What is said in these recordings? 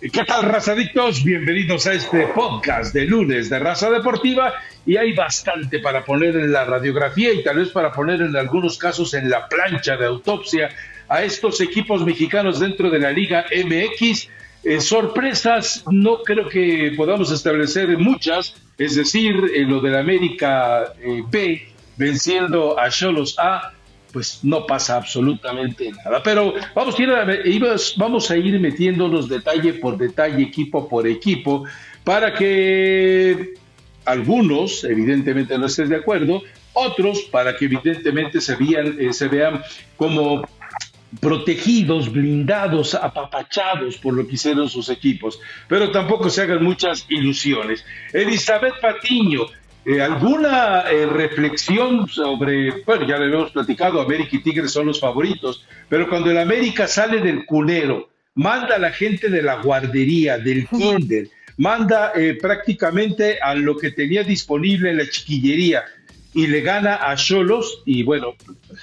¿Qué tal, razadictos? Bienvenidos a este podcast de lunes de Raza Deportiva. Y hay bastante para poner en la radiografía y tal vez para poner en algunos casos en la plancha de autopsia a estos equipos mexicanos dentro de la Liga MX. Eh, sorpresas, no creo que podamos establecer muchas, es decir, en lo del América eh, B venciendo a Cholos A pues no pasa absolutamente nada. Pero vamos a, ir metiéndonos detalle por detalle, equipo por equipo, para que algunos, evidentemente, no estén de acuerdo, otros para que evidentemente se vean, eh, se vean como protegidos, blindados, apapachados por lo que hicieron sus equipos. Pero tampoco se hagan muchas ilusiones. Elizabeth Patiño, eh, ¿Alguna eh, reflexión sobre, bueno, ya lo hemos platicado, América y Tigres son los favoritos, pero cuando el América sale del culero, manda a la gente de la guardería, del kinder, manda eh, prácticamente a lo que tenía disponible en la chiquillería y le gana a Cholos, y bueno,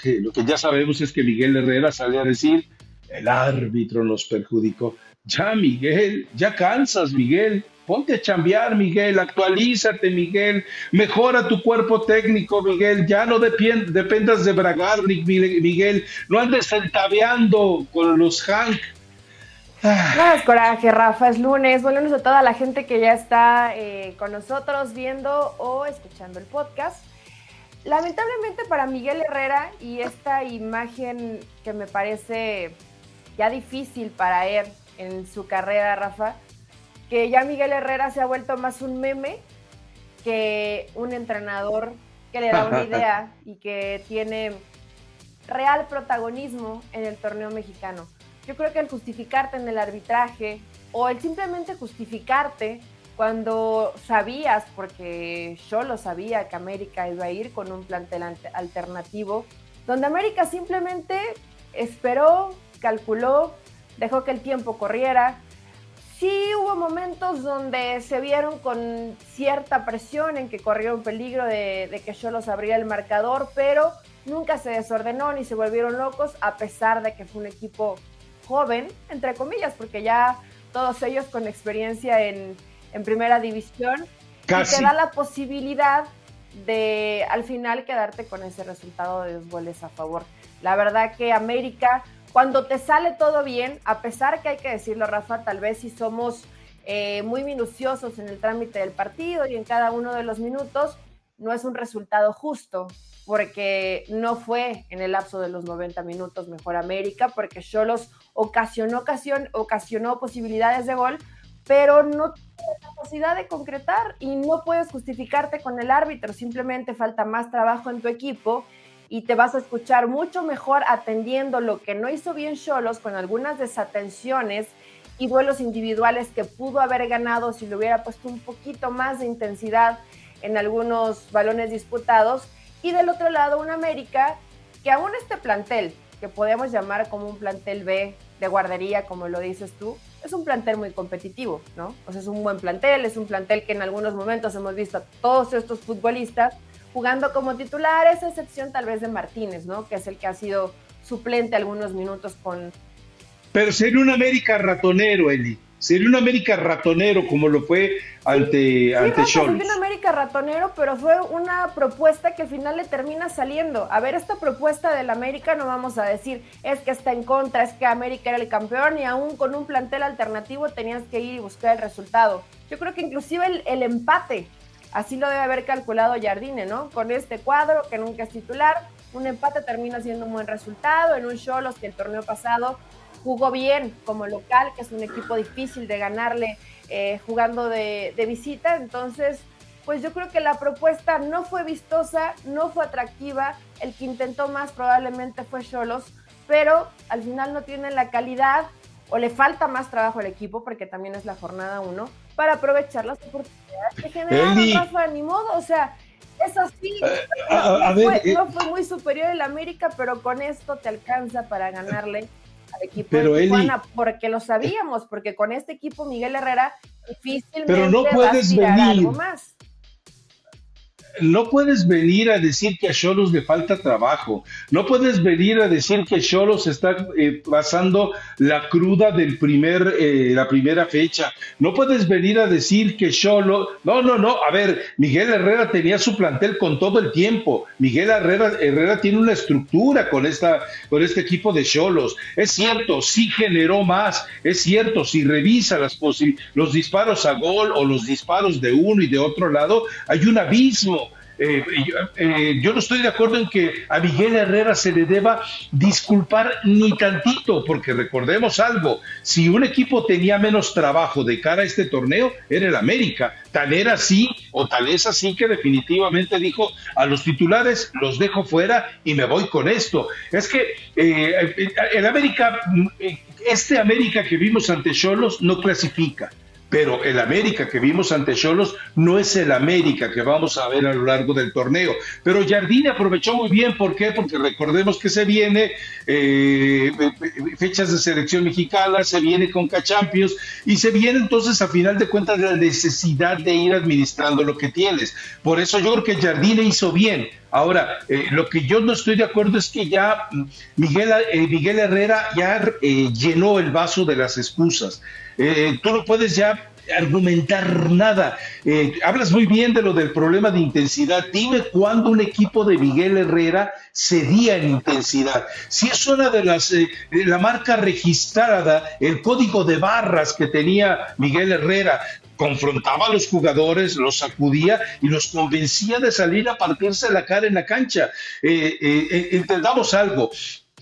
lo que ya sabemos es que Miguel Herrera sale a decir, el árbitro nos perjudicó. Ya, Miguel, ya cansas, Miguel Ponte a chambear, Miguel, actualízate, Miguel, mejora tu cuerpo técnico, Miguel, ya no dependas de Bragarnik, Miguel, no andes centaveando con los Hank. No es coraje, Rafa, es lunes. Buenos a toda la gente que ya está eh, con nosotros viendo o escuchando el podcast. Lamentablemente para Miguel Herrera y esta imagen que me parece ya difícil para él en su carrera, Rafa, que ya Miguel Herrera se ha vuelto más un meme que un entrenador que le da una idea y que tiene real protagonismo en el torneo mexicano. Yo creo que el justificarte en el arbitraje o el simplemente justificarte cuando sabías, porque yo lo sabía que América iba a ir con un plantel alternativo, donde América simplemente esperó, calculó, dejó que el tiempo corriera, Sí hubo momentos donde se vieron con cierta presión en que corrieron peligro de, que yo los abría el marcador, pero nunca se desordenó ni se volvieron locos, a pesar de que fue un equipo joven, entre comillas, porque ya todos ellos con experiencia en, primera división, Casi. y te da la posibilidad de al final quedarte con ese resultado de dos goles a favor. La verdad que América cuando te sale todo bien, a pesar que hay que decirlo, Rafa, tal vez si somos eh, muy minuciosos en el trámite del partido y en cada uno de los minutos, no es un resultado justo, porque no fue en el lapso de los 90 minutos mejor América, porque Cholos ocasionó ocasión, ocasionó posibilidades de gol, pero no tiene capacidad de concretar y no puedes justificarte con el árbitro, simplemente falta más trabajo en tu equipo y te vas a escuchar mucho mejor atendiendo lo que no hizo bien Cholos con algunas desatenciones y vuelos individuales que pudo haber ganado si le hubiera puesto un poquito más de intensidad en algunos balones disputados. Y del otro lado, un América que aún este plantel, que podemos llamar como un plantel B de guardería, como lo dices tú, es un plantel muy competitivo, ¿no? O sea, es un buen plantel, es un plantel que en algunos momentos hemos visto a todos estos futbolistas jugando como titular, esa excepción tal vez de Martínez, ¿no? Que es el que ha sido suplente algunos minutos con... Pero sería un América ratonero, Eli. Sería un América ratonero como lo fue ante, ante Sería un América ratonero, pero fue una propuesta que al final le termina saliendo. A ver, esta propuesta del América no vamos a decir es que está en contra, es que América era el campeón y aún con un plantel alternativo tenías que ir y buscar el resultado. Yo creo que inclusive el, el empate Así lo debe haber calculado Jardine, ¿no? Con este cuadro que nunca es titular, un empate termina siendo un buen resultado en un Cholos que el torneo pasado jugó bien como local, que es un equipo difícil de ganarle eh, jugando de, visita. Entonces, pues yo creo que la propuesta no fue vistosa, no fue atractiva. El que intentó más probablemente fue Cholos, pero al final no tiene la calidad o le falta más trabajo al equipo, porque también es la jornada uno, para aprovechar las oportunidades que generaron, Rafa, ni modo, o sea, es así. Eh, eh, no, fue, muy superior el América, pero con esto te alcanza para ganarle al equipo de Tijuana, porque lo sabíamos, porque con este equipo Miguel Herrera difícilmente pero no puedes venir. algo más. No puedes venir a decir que a Cholos le falta trabajo, no puedes venir a decir que Cholos está eh, pasando la cruda del primer, eh, la primera fecha, no puedes venir a decir que Cholos, no, no, no, a ver, Miguel Herrera tenía su plantel con todo el tiempo, Miguel Herrera, Herrera tiene una estructura con, esta, con este equipo de Cholos, es cierto, sí generó más, es cierto, si revisa las los disparos a gol o los disparos de uno y de otro lado, hay un abismo. Eh, eh, yo no estoy de acuerdo en que a Miguel Herrera se le deba disculpar ni tantito, porque recordemos algo, si un equipo tenía menos trabajo de cara a este torneo, era el América. Tal era así, o tal es así que definitivamente dijo a los titulares, los dejo fuera y me voy con esto. Es que eh, el América, este América que vimos ante Cholos no clasifica pero el América que vimos ante Cholos no es el América que vamos a ver a lo largo del torneo. Pero Jardine aprovechó muy bien, ¿por qué? Porque recordemos que se viene eh, fechas de selección mexicana, se viene con Cachampios y se viene entonces a final de cuentas la necesidad de ir administrando lo que tienes. Por eso yo creo que Jardine hizo bien. Ahora, eh, lo que yo no estoy de acuerdo es que ya mm, Miguel, eh, Miguel Herrera ya llenó el vaso de las excusas. Eh, tú no puedes ya argumentar nada. Eh, hablas muy bien de lo del problema de intensidad. Dime cuándo un equipo de Miguel Herrera cedía en intensidad. Si es una de las, eh, la marca registrada, el código de barras que tenía Miguel Herrera, confrontaba a los jugadores, los sacudía y los convencía de salir a partirse la cara en la cancha. entendamos algo,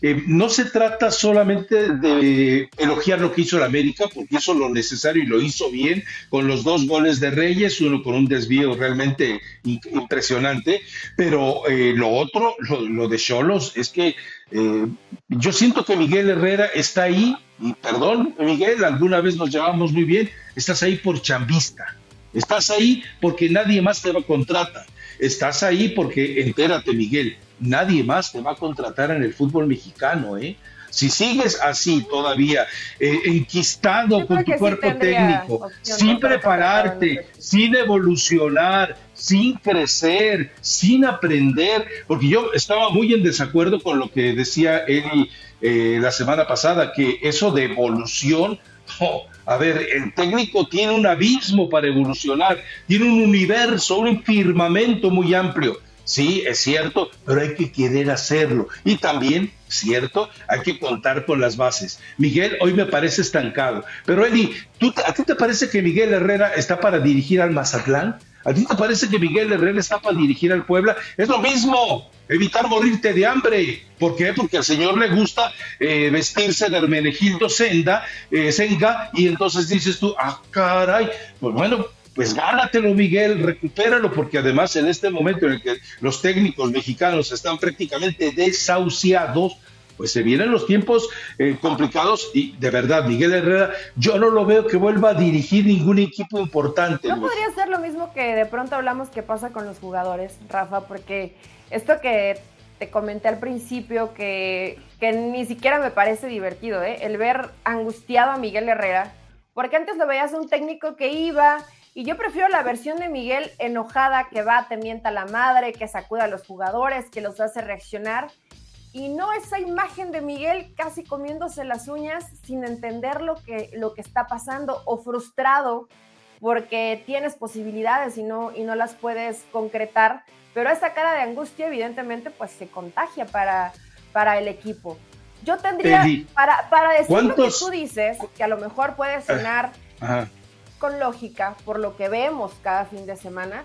eh, no se trata solamente de elogiar lo que hizo el América, porque hizo lo necesario y lo hizo bien con los dos goles de Reyes, uno con un desvío realmente impresionante, pero eh, lo otro, lo, de Cholos, es que eh, yo siento que Miguel Herrera está ahí, y perdón, Miguel, alguna vez nos llevamos muy bien, estás ahí por chambista, estás ahí porque nadie más te lo contrata, estás ahí porque, entérate, Miguel, nadie más te va a contratar en el fútbol mexicano, ¿eh? Si sigues así todavía, eh, enquistado con tu cuerpo técnico, sin prepararte, sin evolucionar, sin crecer, sin aprender, porque yo estaba muy en desacuerdo con lo que decía él eh, la semana pasada, que eso de evolución, a ver, el técnico tiene un abismo para evolucionar, tiene un universo, un firmamento muy amplio Sí, es cierto, pero hay que querer hacerlo. Y también, cierto, hay que contar con las bases. Miguel hoy me parece estancado. Pero Eli, ¿tú, ¿a ti te parece que Miguel Herrera está para dirigir al Mazatlán? ¿A ti te parece que Miguel Herrera está para dirigir al Puebla? Es lo mismo, evitar morirte de hambre. ¿Por qué? Porque al señor le gusta eh, vestirse de Hermenegildo Senda, eh, Senga, y entonces dices tú, ah, caray, pues bueno, pues gánatelo, Miguel, recupéralo, porque además en este momento en el que los técnicos mexicanos están prácticamente desahuciados, pues se vienen los tiempos eh, complicados y de verdad, Miguel Herrera, yo no lo veo que vuelva a dirigir ningún equipo importante. No podría ser lo mismo que de pronto hablamos que pasa con los jugadores, Rafa, porque esto que te comenté al principio, que, que ni siquiera me parece divertido, ¿eh? el ver angustiado a Miguel Herrera, porque antes lo veías un técnico que iba y yo prefiero la versión de Miguel enojada, que va, te mienta la madre, que sacude a los jugadores, que los hace reaccionar. Y no esa imagen de Miguel casi comiéndose las uñas sin entender lo que, lo que está pasando o frustrado porque tienes posibilidades y no, y no las puedes concretar. Pero esa cara de angustia evidentemente pues se contagia para, para el equipo. Yo tendría, para, para decir lo que tú dices, que a lo mejor puede sonar con lógica, por lo que vemos cada fin de semana,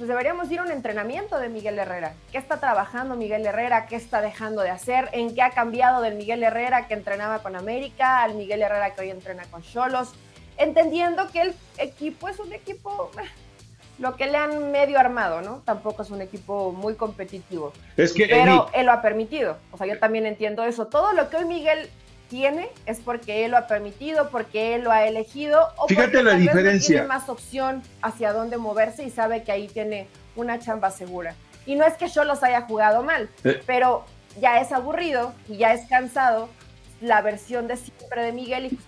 pues deberíamos ir a un entrenamiento de Miguel Herrera. ¿Qué está trabajando Miguel Herrera? ¿Qué está dejando de hacer? ¿En qué ha cambiado del Miguel Herrera que entrenaba con América al Miguel Herrera que hoy entrena con Cholos? Entendiendo que el equipo es un equipo, eh, lo que le han medio armado, ¿no? Tampoco es un equipo muy competitivo. Es que, pero él lo ha permitido. O sea, yo también entiendo eso. Todo lo que hoy Miguel tiene es porque él lo ha permitido, porque él lo ha elegido, o Fíjate porque la diferencia. tiene más opción hacia dónde moverse y sabe que ahí tiene una chamba segura. Y no es que yo los haya jugado mal, eh. pero ya es aburrido y ya es cansado la versión de siempre de Miguel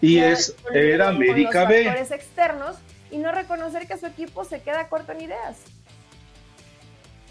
y, y es era América B. externos y no reconocer que su equipo se queda corto en ideas.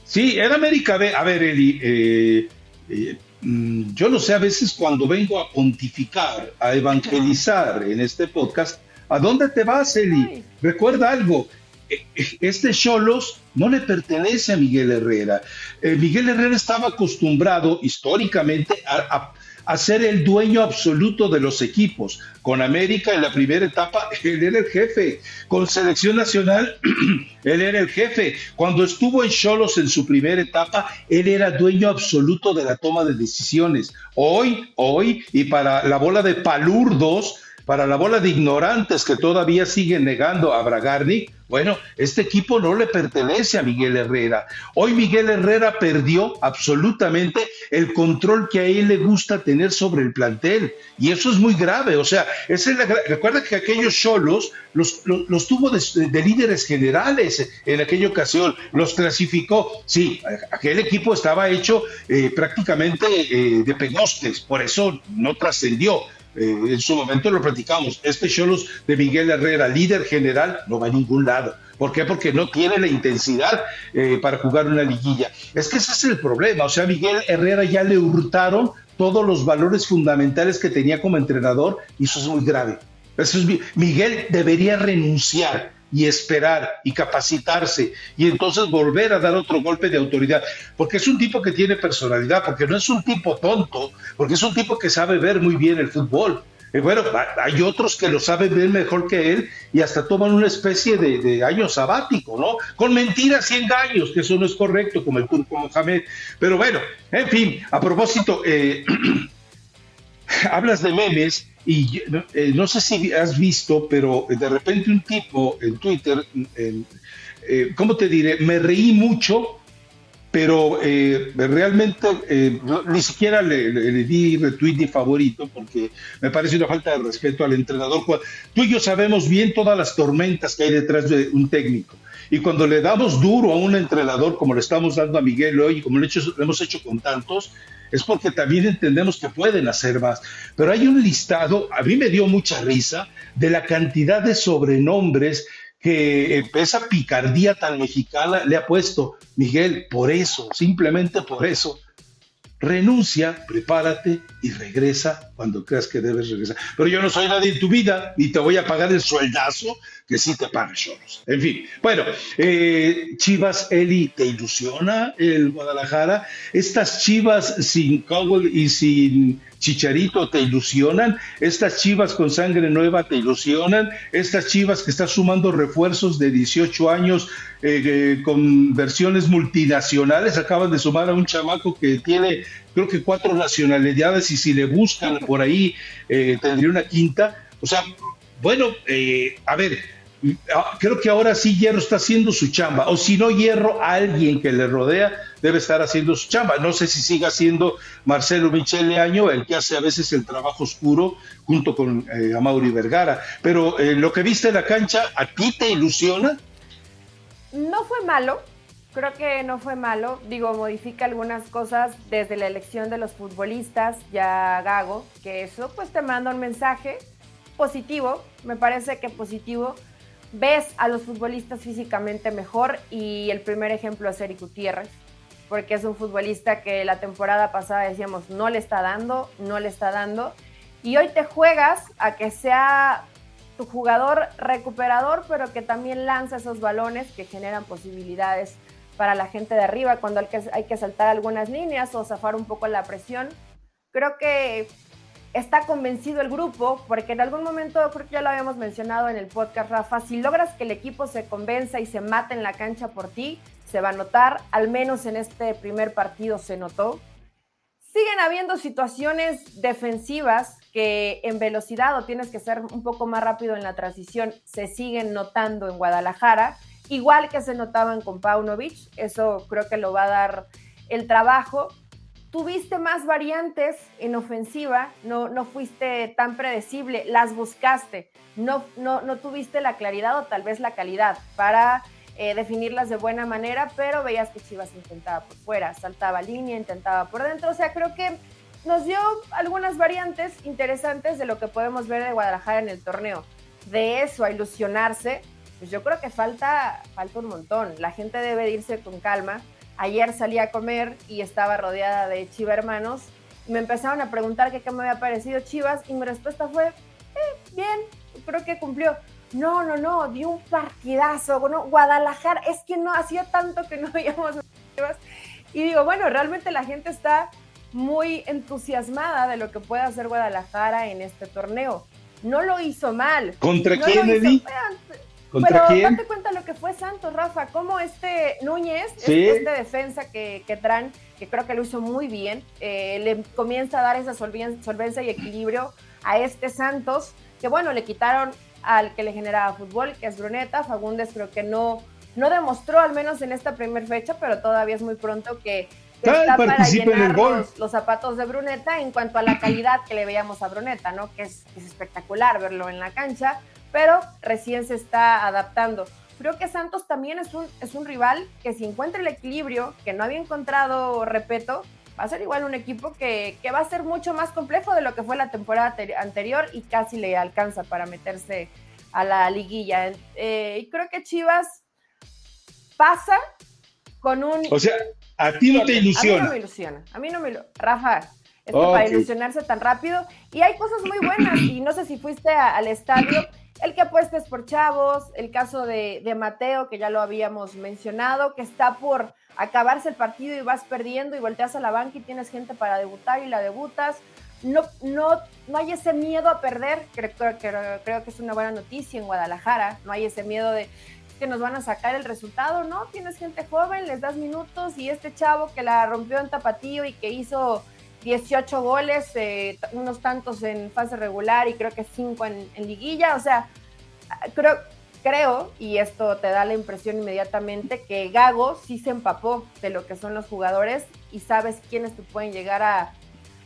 Sí, en América B. A ver, Eli, eh, eh, yo no sé, a veces cuando vengo a pontificar, a evangelizar en este podcast, ¿a dónde te vas, Eli? Recuerda algo, eh, este Cholos no le pertenece a Miguel Herrera. Miguel Herrera estaba acostumbrado históricamente a, a ser el dueño absoluto de los equipos. Con América en la primera etapa, él era el jefe. Con Selección Nacional, él era el jefe. Cuando estuvo en Cholos en su primera etapa, él era dueño absoluto de la toma de decisiones. Hoy, hoy, y para la bola de palurdos, para la bola de ignorantes que todavía siguen negando a Bragarnik, bueno, este equipo no le pertenece a Miguel Herrera. Hoy Miguel Herrera perdió absolutamente el control que a él le gusta tener sobre el plantel. Y eso es muy grave. O sea, es recuerda que aquellos solos los, los, tuvo de, líderes generales en aquella ocasión, los clasificó. Sí, aquel equipo estaba hecho eh, prácticamente eh, de penostes, por eso no trascendió eh, en su momento lo platicamos, este Cholos de Miguel Herrera, líder general, no va a ningún lado. ¿Por qué? Porque no tiene la intensidad eh, para jugar una liguilla. Es que ese es el problema. O sea, Miguel Herrera ya le hurtaron todos los valores fundamentales que tenía como entrenador y eso es muy grave. Miguel debería renunciar y esperar y capacitarse y entonces volver a dar otro golpe de autoridad, porque es un tipo que tiene personalidad, porque no es un tipo tonto, porque es un tipo que sabe ver muy bien el fútbol. Y bueno, hay otros que lo saben ver mejor que él y hasta toman una especie de, año sabático, ¿no? Con mentiras y engaños, que eso no es correcto, como el turco Mohamed. Pero bueno, en fin, a propósito, eh, hablas de memes y eh, no sé si has visto, pero de repente un tipo en Twitter, eh, ¿cómo te diré? Me reí mucho, pero eh, realmente ni siquiera le, di retweet ni favorito porque me parece una falta de respeto al entrenador. Tú y yo sabemos bien todas las tormentas que hay detrás de un técnico. Y cuando le damos duro a un entrenador como le estamos dando a Miguel hoy, como lo hemos hecho con tantos, es porque también entendemos que pueden hacer más. Pero hay un listado, a mí me dio mucha risa, de la cantidad de sobrenombres que esa picardía tan mexicana le ha puesto Miguel, por eso, simplemente por eso. Renuncia, prepárate y regresa cuando creas que debes regresar. Pero yo no soy nadie en tu vida y te voy a pagar el sueldazo que sí te paga Choros. En fin, bueno, eh, Chivas Eli, ¿te ilusiona el Guadalajara? Estas Chivas sin Cowell y sin Chicharito te ilusionan, estas chivas con sangre nueva te ilusionan, estas chivas que están sumando refuerzos de 18 años eh, eh, con versiones multinacionales, acaban de sumar a un chamaco que tiene creo que cuatro nacionalidades y si le buscan por ahí tendría una quinta. O sea, bueno, a ver, creo que ahora sí Hierro está haciendo su chamba, o si no Hierro, alguien que le rodea debe estar haciendo su chamba. No sé si siga siendo Marcelo Michele Año el que hace a veces el trabajo oscuro junto con eh, Amaury Vergara, pero eh, lo que viste en la cancha, ¿a ti te ilusiona? No fue malo, creo que no fue malo, digo, modifica algunas cosas desde la elección de los futbolistas, ya Gago, que eso pues te manda un mensaje positivo, me parece que positivo ves a los futbolistas físicamente mejor y el primer ejemplo es Eric Gutiérrez, porque es un futbolista que la temporada pasada decíamos no le está dando, no le está dando, y hoy te juegas a que sea tu jugador recuperador, pero que también lanza esos balones que generan posibilidades para la gente de arriba cuando hay que, hay que saltar algunas líneas o zafar un poco la presión. Creo que está convencido el grupo, porque en algún momento, creo que ya lo habíamos mencionado en el podcast, Rafa, si logras que el equipo se convenza y se mate en la cancha por ti, se va a notar, al menos en este primer partido se notó. Siguen habiendo situaciones defensivas que en velocidad o tienes que ser un poco más rápido en la transición, se siguen notando en Guadalajara, igual que se notaban con Paunovic, eso creo que lo va a dar el trabajo, tuviste más variantes en ofensiva, no, no fuiste tan predecible, las buscaste, no, no, no tuviste la claridad o tal vez la calidad para eh, definirlas de buena manera, pero veías que Chivas intentaba por fuera, saltaba línea, intentaba por dentro, o sea, creo que nos dio algunas variantes interesantes de lo que podemos ver de Guadalajara en el torneo. De eso a ilusionarse, pues yo creo que falta, falta un montón. La gente debe irse con calma Ayer salí a comer y estaba rodeada de Chiva hermanos. Me empezaron a preguntar qué me había parecido Chivas y mi respuesta fue, eh, bien, creo que cumplió. No, no, no, dio un partidazo. Bueno, Guadalajara, es que no hacía tanto que no veíamos Chivas. Y digo, bueno, realmente la gente está muy entusiasmada de lo que puede hacer Guadalajara en este torneo. No lo hizo mal. ¿Contra quién, Eddie? ¿Contra pero date cuenta lo que fue Santos, Rafa, como este Núñez, este, defensa que, que traen, que creo que lo hizo muy bien, eh, le comienza a dar esa solvencia y equilibrio a este Santos, que bueno, le quitaron al que le generaba fútbol, que es Bruneta, Fagundes creo que no, no demostró, al menos en esta primera fecha, pero todavía es muy pronto que, está para llenar los, zapatos de Bruneta en cuanto a la calidad que le veíamos a Bruneta, ¿no? Que es, es espectacular verlo en la cancha pero recién se está adaptando. Creo que Santos también es un, es un rival que si encuentra el equilibrio que no había encontrado Repeto, va a ser igual un equipo que, va a ser mucho más complejo de lo que fue la temporada anterior y casi le alcanza para meterse a la liguilla. Eh, y creo que Chivas pasa con un... O sea, a ti no te ilusiona. A mí no me ilusiona. A mí no me ilusiona. Rafa, es que para ilusionarse tan rápido. Y hay cosas muy buenas. Y no sé si fuiste al estadio el que apuestes por chavos, el caso de, Mateo, que ya lo habíamos mencionado, que está por acabarse el partido y vas perdiendo y volteas a la banca y tienes gente para debutar y la debutas. No, no, no hay ese miedo a perder, creo, creo, creo que es una buena noticia en Guadalajara, no hay ese miedo de que nos van a sacar el resultado, ¿no? Tienes gente joven, les das minutos y este chavo que la rompió en tapatío y que hizo 18 goles, eh, unos tantos en fase regular y creo que 5 en, liguilla. O sea, creo, creo, y esto te da la impresión inmediatamente, que Gago sí se empapó de lo que son los jugadores y sabes quiénes te pueden llegar a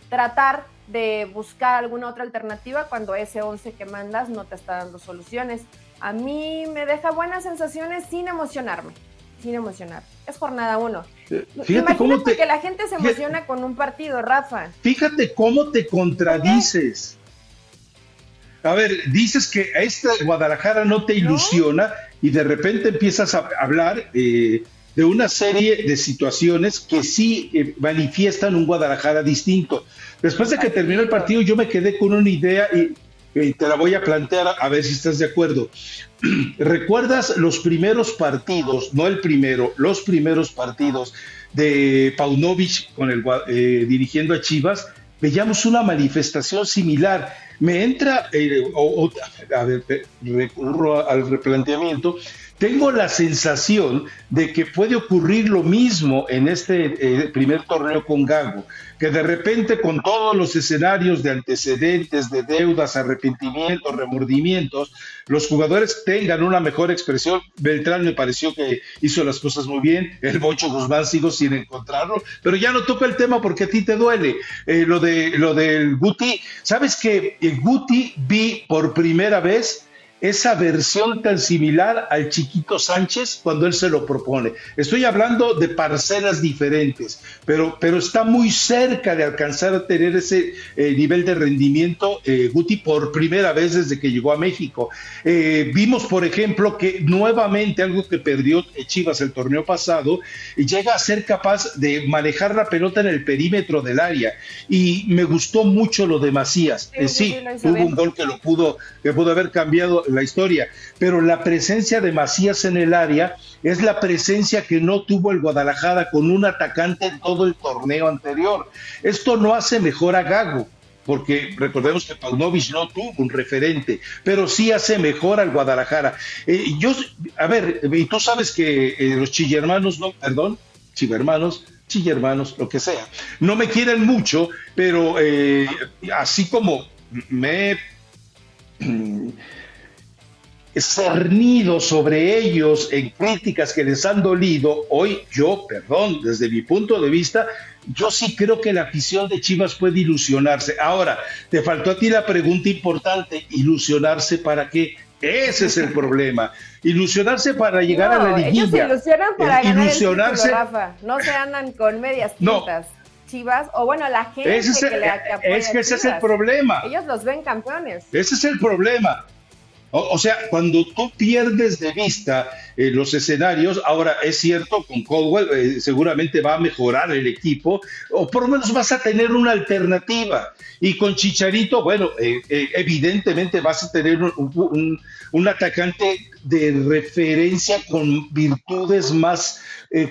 tratar de buscar alguna otra alternativa cuando ese 11 que mandas no te está dando soluciones. A mí me deja buenas sensaciones sin emocionarme sin emocionar. Es jornada uno. Eh, fíjate cómo te, que la gente se emociona con un partido, Rafa. Fíjate cómo te contradices. A ver, dices que a esta Guadalajara no te ilusiona y de repente empiezas a hablar eh, de una serie de situaciones que sí eh, manifiestan un Guadalajara distinto. Después de que terminó el partido, yo me quedé con una idea y te la voy a plantear a ver si estás de acuerdo. ¿Recuerdas los primeros partidos, no el primero, los primeros partidos de Paunovic con el, eh, dirigiendo a Chivas? Veíamos una manifestación similar. Me entra, eh, a ver, recurro al replanteamiento, tengo la sensación de que puede ocurrir lo mismo en este eh, primer torneo con Gago, que de repente con todos los escenarios de antecedentes, de deudas, arrepentimientos, remordimientos, los jugadores tengan una mejor expresión. Beltrán me pareció que hizo las cosas muy bien, el Bocho Guzmán sigo sin encontrarlo, pero ya no toca el tema porque a ti te duele. Eh, lo, de, lo del Guti, ¿sabes que el Guti vi por primera vez? Esa versión tan similar al chiquito Sánchez cuando él se lo propone. Estoy hablando de parcelas diferentes, pero, pero está muy cerca de alcanzar a tener ese eh, nivel de rendimiento eh, Guti por primera vez desde que llegó a México. Eh, vimos, por ejemplo, que nuevamente algo que perdió Chivas el torneo pasado, llega a ser capaz de manejar la pelota en el perímetro del área. Y me gustó mucho lo de Macías. Sí, hubo un gol que lo pudo, que pudo haber cambiado la historia, pero la presencia de Macías en el área es la presencia que no tuvo el Guadalajara con un atacante en todo el torneo anterior. Esto no hace mejor a Gago, porque recordemos que Paunovic no tuvo un referente, pero sí hace mejor al Guadalajara. Eh, yo, a ver, y tú sabes que eh, los chillermanos, no, perdón, chivermanos, chillermanos, lo que sea, no me quieren mucho, pero eh, así como me cernido sobre ellos en críticas que les han dolido, hoy yo, perdón, desde mi punto de vista, yo sí creo que la afición de Chivas puede ilusionarse. Ahora, te faltó a ti la pregunta importante, ilusionarse para qué? Ese es el problema. Ilusionarse para llegar a la liguilla. Ellos se ilusionan para ganar ilusionarse. El Rafa. No se andan con medias tintas. Chivas, o bueno, la gente que, le, que Es que ese es el problema. Ellos los ven campeones. Ese es el problema O, sea, cuando tú pierdes de vista eh, los escenarios, ahora es cierto, con Caldwell eh, seguramente va a mejorar el equipo, o por lo menos vas a tener una alternativa. Y con Chicharito, bueno, eh, evidentemente vas a tener un, un, atacante de referencia con virtudes más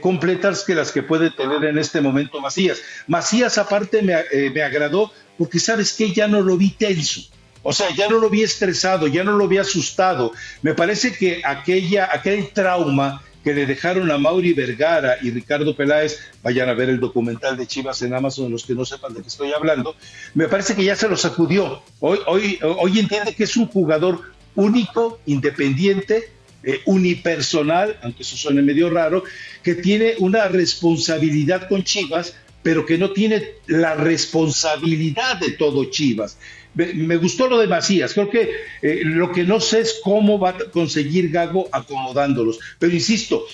completas que las que puede tener en este momento Macías. Macías aparte me, me agradó porque sabes que ya no lo vi tenso o sea, ya no lo vi estresado, ya no lo vi asustado. Me parece que aquella, aquel trauma que le dejaron a Mauri Vergara y Ricardo Peláez, vayan a ver el documental de Chivas en Amazon, los que no sepan de qué estoy hablando, me parece que ya se lo sacudió. Hoy, hoy, hoy entiende que es un jugador único, independiente, eh, unipersonal, aunque eso suene medio raro, que tiene una responsabilidad con Chivas, pero que no tiene la responsabilidad de todo Chivas me, gustó lo de Macías. Creo que eh, lo que no sé es cómo va a conseguir Gago acomodándolos. Pero insisto,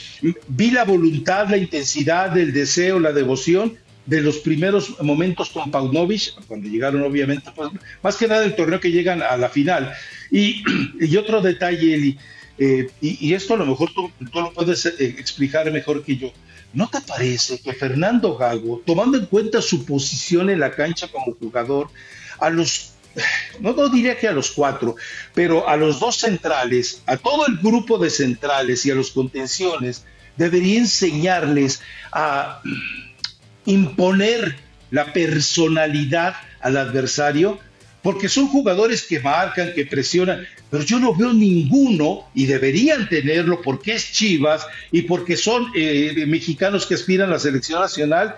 vi la voluntad, la intensidad, el deseo, la devoción de los primeros momentos con Paunovic, cuando llegaron obviamente, pues, más que nada el torneo que llegan a la final. Y, otro detalle, Eli, eh, y, esto a lo mejor tú, tú lo puedes eh, explicar mejor que yo. ¿No te parece que Fernando Gago, tomando en cuenta su posición en la cancha como jugador, a los no, no diría que a los cuatro, pero a los dos centrales, a todo el grupo de centrales y a los contenciones, debería enseñarles a imponer la personalidad al adversario, porque son jugadores que marcan, que presionan, pero yo no veo ninguno y deberían tenerlo porque es Chivas y porque son eh, mexicanos que aspiran a la selección nacional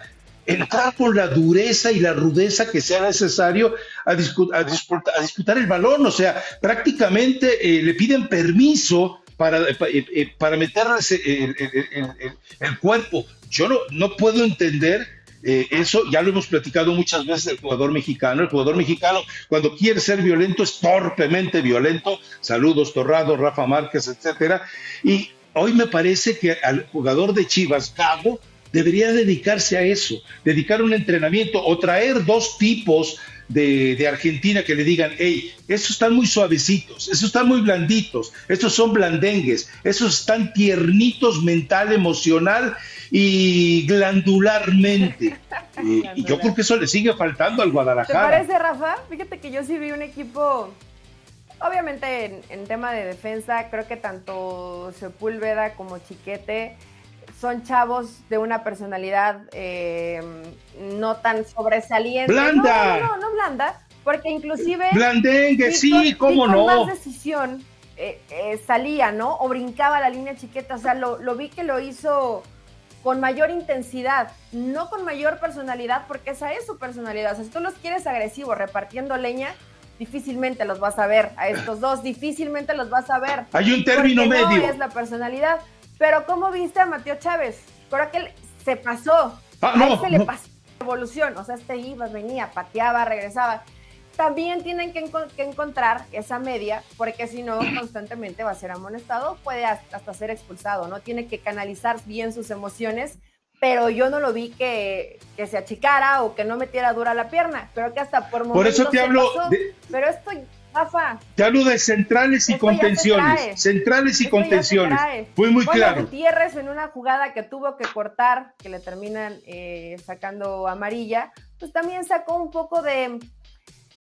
entrar con la dureza y la rudeza que sea necesario a, disputar, el balón. O sea, prácticamente eh, le piden permiso para, eh, eh, para meterles el, cuerpo. Yo no, no puedo entender eso ya lo hemos platicado muchas veces el jugador mexicano. El jugador mexicano, cuando quiere ser violento, es torpemente violento. Saludos, Torrado, Rafa Márquez, etcétera. Y hoy me parece que al jugador de Chivas, Cabo, debería dedicarse a eso, dedicar un entrenamiento o traer dos tipos de, Argentina que le digan, hey, estos están muy suavecitos, estos están muy blanditos, estos son blandengues, estos están tiernitos mental, emocional y glandularmente. y yo creo que eso le sigue faltando al Guadalajara. ¿Te parece, Rafa? Fíjate que yo sí vi un equipo, obviamente en, en tema de defensa, creo que tanto Sepúlveda como Chiquete son chavos de una personalidad eh, no tan sobresaliente. ¡Blanda! No, no, no, blanda, porque inclusive... Blandengue, sí, cómo no. Con más decisión eh, eh, salía, ¿no? O brincaba la línea chiqueta, o sea, lo, lo vi que lo hizo con mayor intensidad, no con mayor personalidad, porque esa es su personalidad. O sea, si tú los quieres agresivos repartiendo leña, difícilmente los vas a ver. A estos dos, difícilmente los vas a ver. Hay un término medio. No es la personalidad. Pero ¿cómo viste a Mateo Chávez? Creo que se pasó. Ah, a él se le pasó la evolución. O sea, este iba, venía, pateaba, regresaba. También tienen que, encontrar esa media, porque si no, constantemente va a ser amonestado, puede hasta ser expulsado, ¿no? Tiene que canalizar bien sus emociones, pero yo no lo vi que, se achicara o que no metiera dura la pierna. Creo que hasta por momentos Por eso te hablo. Pero esto te hablo de centrales y contenciones. Centrales y contenciones. Fue muy claro. Gutiérrez en una jugada que tuvo que cortar, que le terminan eh, sacando amarilla, pues también sacó un poco de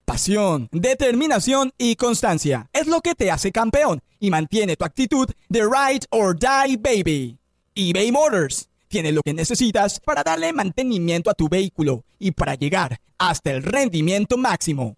Pasión, determinación y constancia es lo que te hace campeón y mantiene tu actitud de ride or die baby. eBay Motors tiene lo que necesitas para darle mantenimiento a tu vehículo y para llegar hasta el rendimiento máximo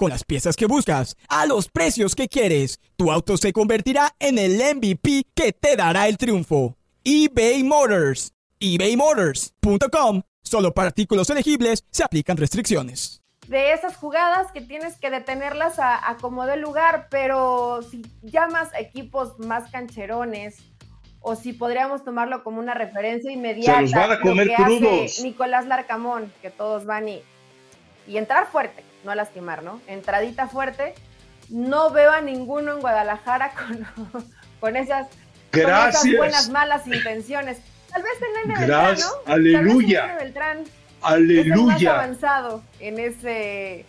con las piezas que buscas, a los precios que quieres. Tu auto se convertirá en el MVP que te dará el triunfo. eBay Motors. ebaymotors.com. Solo para artículos elegibles se aplican restricciones. de esas jugadas que tienes que detenerlas a, a como de lugar, pero si llamas a equipos más cancherones o si podríamos tomarlo como una referencia inmediata. Se los van a comer crudos. Nicolás Larcamón, que todos van y, y entrar fuerte, no lastimar, ¿no? Entradita fuerte. No veo a ninguno en Guadalajara con, con esas, Gracias. buenas, malas intenciones. Tal vez en Nene Gracias. Beltrán, ¿no? Aleluya. Tal vez Beltrán Aleluya. es más avanzado en ese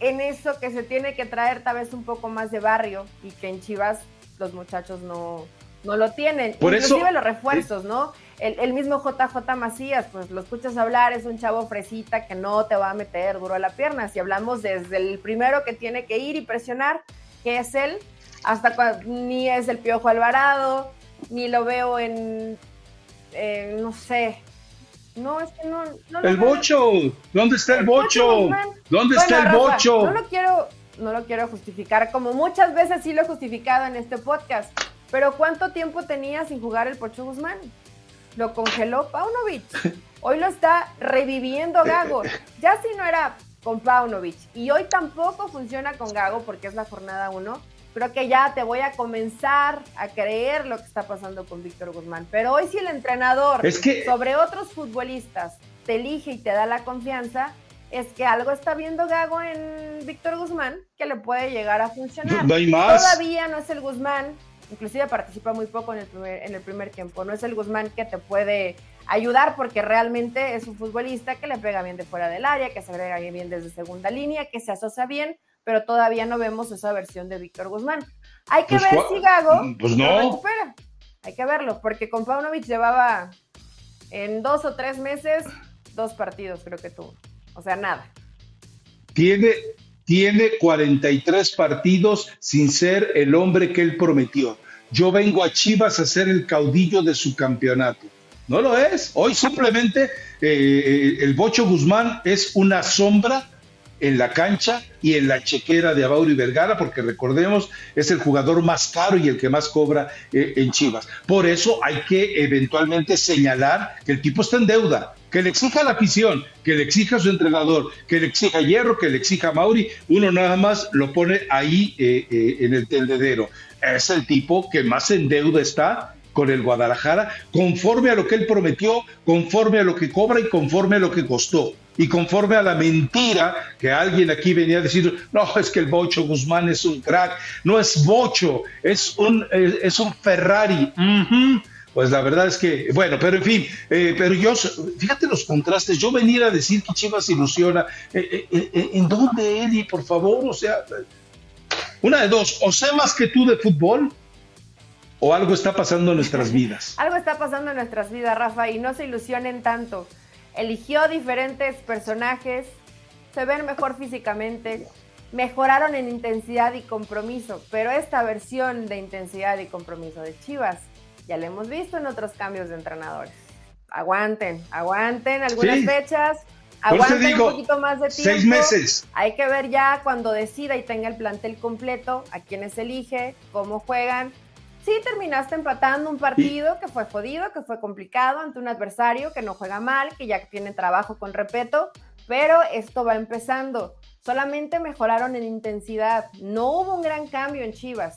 en eso que se tiene que traer tal vez un poco más de barrio y que en Chivas los muchachos no, no lo tienen. Por Inclusive eso- los refuerzos, ¿no? El, el mismo JJ Macías, pues lo escuchas hablar, es un chavo fresita que no te va a meter duro a la pierna. Si hablamos desde el primero que tiene que ir y presionar, que es él, hasta cua- ni es el Piojo Alvarado, ni lo veo en, no sé. No, es que no, El veo. bocho. ¿Dónde está el bocho? ¿Dónde Bueno, está el Rafa, bocho? No lo quiero, no lo quiero justificar, como muchas veces sí lo he justificado en este podcast. Pero ¿cuánto tiempo tenía sin jugar el Pocho Guzmán? Lo congeló Paunovic. Hoy lo está reviviendo Gago. Ya si no era con Paunovic y hoy tampoco funciona con Gago porque es la jornada 1, creo que ya te voy a comenzar a creer lo que está pasando con Víctor Guzmán. Pero hoy si el entrenador Es que- sobre otros futbolistas te elige y te da la confianza, es que algo está viendo Gago en Víctor Guzmán que le puede llegar a funcionar. No hay más. Todavía no es el Guzmán, inclusive participa muy poco en el primer, en el primer tiempo, no es el Guzmán que te puede ayudar porque realmente es un futbolista que le pega bien de fuera del área, que se agrega bien, desde segunda línea, que se asocia bien, pero todavía no vemos esa versión de Víctor Guzmán. Hay que Pues, ver si Gago Pues lo no. recupera. Hay que verlo, porque con Paunovic llevaba en dos o tres meses dos partidos, creo que tuvo. O sea, nada. Tiene, tiene 43 partidos sin ser el hombre que él prometió. Yo vengo a Chivas a ser el caudillo de su campeonato. No lo es. Hoy simplemente eh, el Bocho Guzmán es una sombra en la cancha y en la chequera de Abauri Vergara, porque recordemos, es el jugador más caro y el que más cobra eh, en Chivas. Por eso hay que eventualmente señalar que el tipo está en deuda, que le exija la afición, que le exija a su entrenador, que le exija a Hierro, que le exija a Mauri, uno nada más lo pone ahí eh, eh, en el tendedero. Es el tipo que más en deuda está con el Guadalajara, conforme a lo que él prometió, conforme a lo que cobra y conforme a lo que costó. Y conforme a la mentira que alguien aquí venía a decir, no, es que el Bocho Guzmán es un crack, no es Bocho, es un, es, un Ferrari. Pues la verdad es que, bueno, pero en fin, eh, pero yo, fíjate los contrastes, yo venir a decir que Chivas ilusiona, eh, eh, ¿en dónde, Eli, por favor? O sea, una de dos, o sé más que tú de fútbol, o algo está pasando en nuestras vidas. Algo está pasando en nuestras vidas, Rafa, y no se ilusionen tanto. Eligió diferentes personajes, se ven mejor físicamente, mejoraron en intensidad y compromiso, pero esta versión de intensidad y compromiso de Chivas ya la hemos visto en otros cambios de entrenadores. Aguanten, aguanten algunas Sí. fechas, aguanten digo, un poquito más de tiempo. seis meses. Hay que ver ya cuando decida y tenga el plantel completo a quienes elige, cómo juegan. Sí, terminaste empatando un partido que fue jodido, que fue complicado ante un adversario que no juega mal, que ya tiene trabajo con respeto, pero esto va empezando. Solamente mejoraron en intensidad. No hubo un gran cambio en Chivas.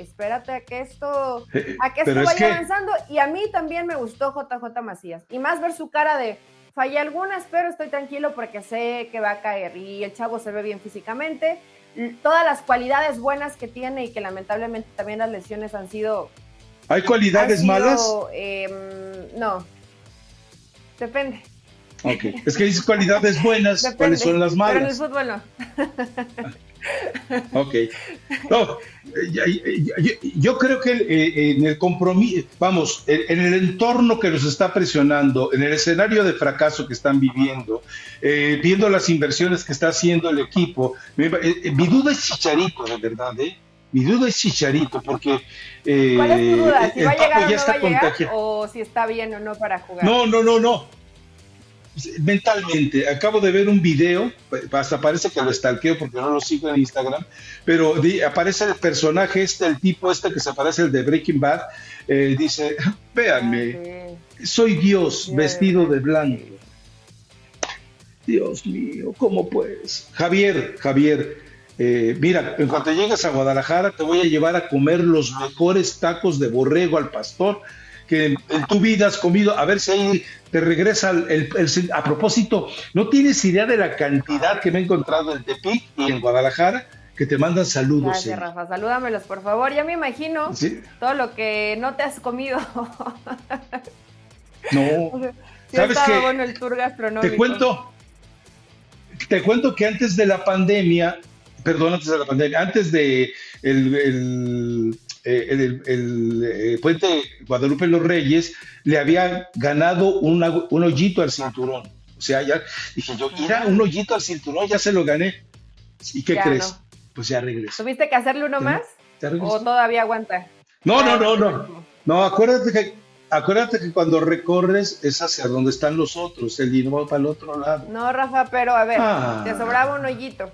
Espérate a que esto, a que esto es vaya que- avanzando. Y a mí también me gustó JJ Macías. Y más ver su cara de fallé algunas, pero estoy tranquilo porque sé que va a caer. Y el chavo se ve bien físicamente. Todas las cualidades buenas que tiene y que lamentablemente también las lesiones han sido. ¿Hay cualidades han sido, malas? em, no. Depende. Ok. Es que dices cualidades buenas, Depende. ¿cuáles son las Pero en el malas? fútbol no. Ok. No, eh, ya- ya- yo creo que eh, en el compromiso, vamos, en, el entorno que los está presionando, en el escenario de fracaso que están viviendo, eh, viendo las inversiones que está haciendo el equipo, me- eh, eh, mi duda es Chicharito, de verdad, ¿eh? Mi duda es Chicharito, porque eh, ¿Cuál es tu duda? ¿Si va a llegar o no va a llegar? ¿O si está bien o no para jugar? No, no, no, no. Mentalmente, acabo de ver un video, hasta parece que lo stalkeo porque no lo sigo en Instagram, pero di- aparece el personaje este, el tipo este que se parece al de Breaking Bad, eh, dice, véanme, Ah, soy Dios vestido de blanco. Dios mío, ¿cómo pues? Javier, Javier, eh, mira, en cuanto llegues a Guadalajara te voy a llevar a comer los mejores tacos de borrego al pastor que en, tu vida has comido, a ver si ahí te regresa el, A propósito, ¿no tienes idea de la cantidad que me he encontrado en Tepic y en Guadalajara? Que te mandan saludos. Gracias, Rafa. Salúdamelos, por favor. Ya me imagino todo lo que no te has comido. no. ¿Sabes qué? bueno el tour gastronómico. Te cuento, te cuento que antes de la pandemia, perdón, antes de la pandemia, antes de el, eh, el, eh, puente Guadalupe Los Reyes le había ganado un hoyito al cinturón. O sea, ya dije yo, mira, un hoyito al cinturón, ya se lo gané. ¿Y qué crees? Pues ya regresó. ¿Tuviste que hacerle uno más? ¿O todavía aguanta? No, no, no, no. No, acuérdate que, acuérdate que cuando recorres es hacia donde están los otros, el dinero va para el otro lado. No, Rafa, pero a ver, ah. te sobraba un hoyito.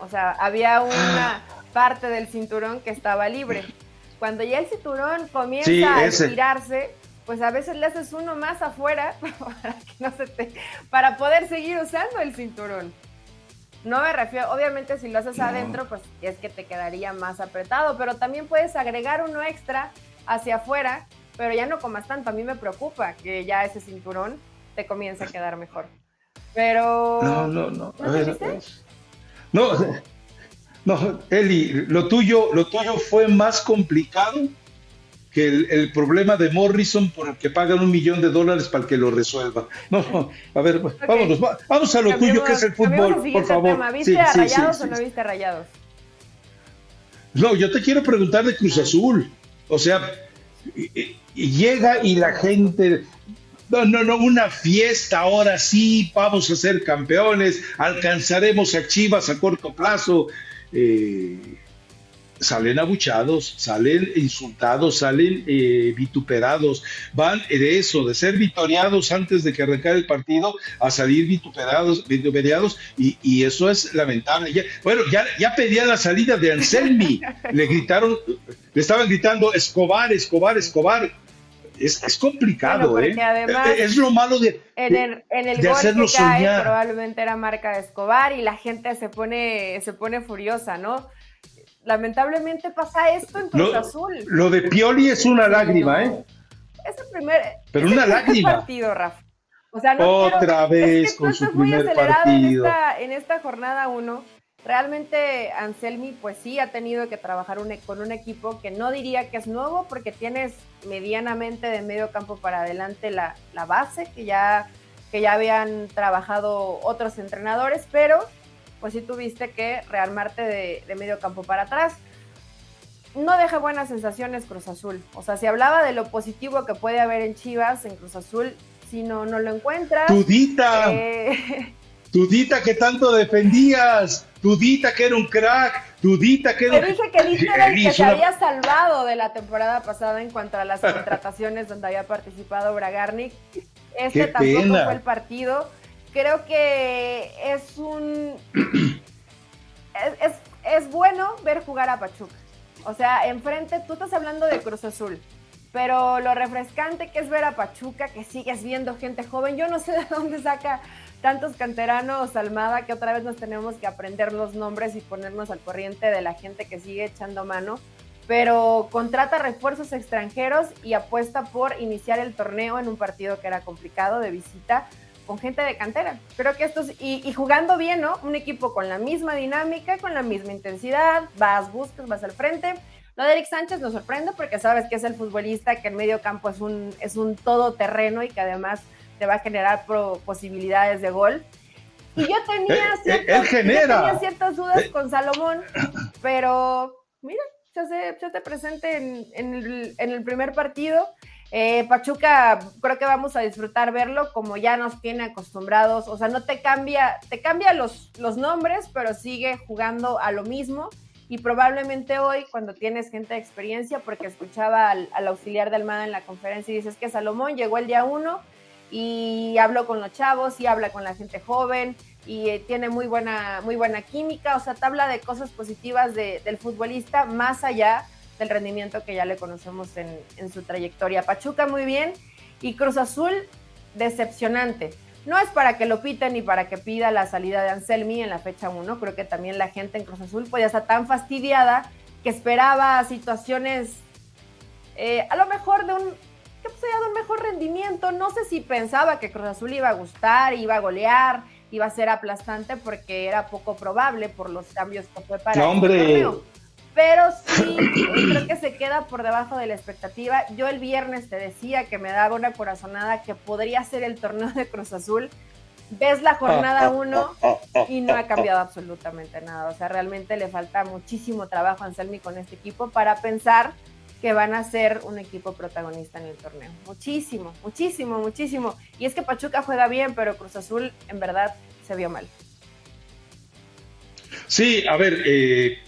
O sea, había una ah. parte del cinturón que estaba libre. Cuando ya el cinturón comienza a estirarse, pues a veces le haces uno más afuera para que no se te, para poder seguir usando el cinturón. No me refiero, obviamente si lo haces adentro, pues es que te quedaría más apretado, pero también puedes agregar uno extra hacia afuera, pero ya no comas tanto. A mí me preocupa que ya ese cinturón te comience a quedar mejor. Pero. No, no, no. ¿No, no no, Eli, lo tuyo, lo tuyo fue más complicado que el, problema de Morrison por el que pagan un millón de dólares para que lo resuelva. No, no a ver, vámonos, vamos a lo tuyo que es el fútbol, por favor. ¿Viste a Rayados o no viste a Rayados? No, yo te quiero preguntar de Cruz Azul. O sea, llega y la gente, no, no, no, una fiesta, ahora sí, vamos a ser campeones, alcanzaremos a Chivas a corto plazo, eh, salen abuchados, salen insultados, salen eh, vituperados, van de eso, de ser vitoriados antes de que arrancara el partido a salir vituperados, vituperados y, eso es lamentable. bueno, ya, ya la salida de Anselmi, le gritaron, le estaban gritando Escobar, Escobar, Escobar. Es, complicado, ¿eh? es lo malo de, en el, en el gol que cae, probablemente era marca de Escobar y la gente se pone, se pone furiosa, ¿no? Lamentablemente pasa esto en Cruz Azul. Lo de Pioli es una lágrima, ¿eh? Es el primer, Pero una lágrima. partido, Rafa. O sea, no Otra vez con su primer partido. En esta, en esta jornada uno Realmente Anselmi pues sí ha tenido que trabajar e, con un equipo que no diría que es nuevo porque tienes medianamente de medio campo para adelante la, base que ya, que ya habían trabajado otros entrenadores, pero pues sí tuviste que rearmarte de, de medio campo para atrás. No deja buenas sensaciones Cruz Azul. O sea, si hablaba de lo positivo que puede haber en Chivas, en Cruz Azul, si no, no lo encuentras. Tudita. Eh, Tudita que tanto defendías. Dudita que era un crack, Dudita que era... Te dije que Dita era el que se había salvado de la temporada pasada en cuanto a las contrataciones donde había participado Bragarnik. Este tampoco fue el partido. Creo que es un... es, es bueno ver jugar a Pachuca. O sea, enfrente, tú estás hablando de Cruz Azul, pero lo refrescante que es ver a Pachuca, que sigues viendo gente joven, yo no sé de dónde saca tantos canteranos, Almada, que otra vez nos tenemos que aprender los nombres y ponernos al corriente de la gente que sigue echando mano, pero contrata refuerzos extranjeros y apuesta por iniciar el torneo en un partido que era complicado de visita con gente de cantera. Creo que estos, y, y, jugando bien, ¿no? Un equipo con la misma dinámica, con la misma intensidad, vas, buscas, vas al frente. Lo de Eric Sánchez nos sorprende porque sabes que es el futbolista que en medio campo es un, es un todoterreno y que además te va a generar posibilidades de gol. Y yo tenía, eh, eh, ciertas, ciertas dudas eh. con Salomón, pero mira, se hace, presente en, el, primer partido. Pachuca, creo que vamos a disfrutar verlo como ya nos tiene acostumbrados. O sea, no te cambia, te cambia los, los nombres, pero sigue jugando a lo mismo. Y probablemente hoy, cuando tienes gente de experiencia, porque escuchaba al, al auxiliar de Almada en la conferencia y dices que Salomón llegó el día uno y hablo con los chavos y habla con la gente joven y eh, tiene muy buena, muy buena química, o sea, te habla de cosas positivas del futbolista más allá del rendimiento que ya le conocemos en, su trayectoria. Pachuca muy bien y Cruz Azul decepcionante. No es para que lo piten ni para que pida la salida de Anselmi en la fecha 1. Creo que también la gente en Cruz Azul podía estar tan fastidiada que esperaba situaciones, eh, a lo mejor de un, que pues, un mejor rendimiento. No sé si pensaba que Cruz Azul iba a gustar, iba a golear, iba a ser aplastante porque era poco probable por los cambios que fue para el hombre pero sí creo que se queda por debajo de la expectativa. Yo el viernes te decía que me daba una corazonada que podría ser el torneo de Cruz Azul. Ves la jornada 1 y no ha cambiado absolutamente nada. O sea, realmente le falta muchísimo trabajo a Anselmi con este equipo para pensar que van a ser un equipo protagonista en el torneo. Muchísimo, muchísimo, muchísimo. Y es que Pachuca juega bien, pero Cruz Azul en verdad se vio mal. Sí, a ver, eh,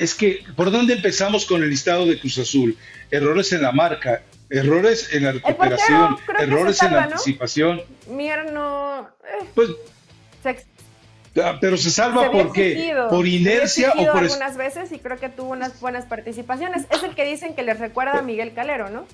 es que, ¿por dónde empezamos con el listado de Cruz Azul? Errores en la marca, errores en la recuperación, errores en la anticipación. Mier no. Eh, pues. Pero se salva por qué? ¿Por inercia o por.? algunas veces y creo que tuvo unas buenas participaciones. Es el que dicen que les recuerda a Miguel Calero, ¿no?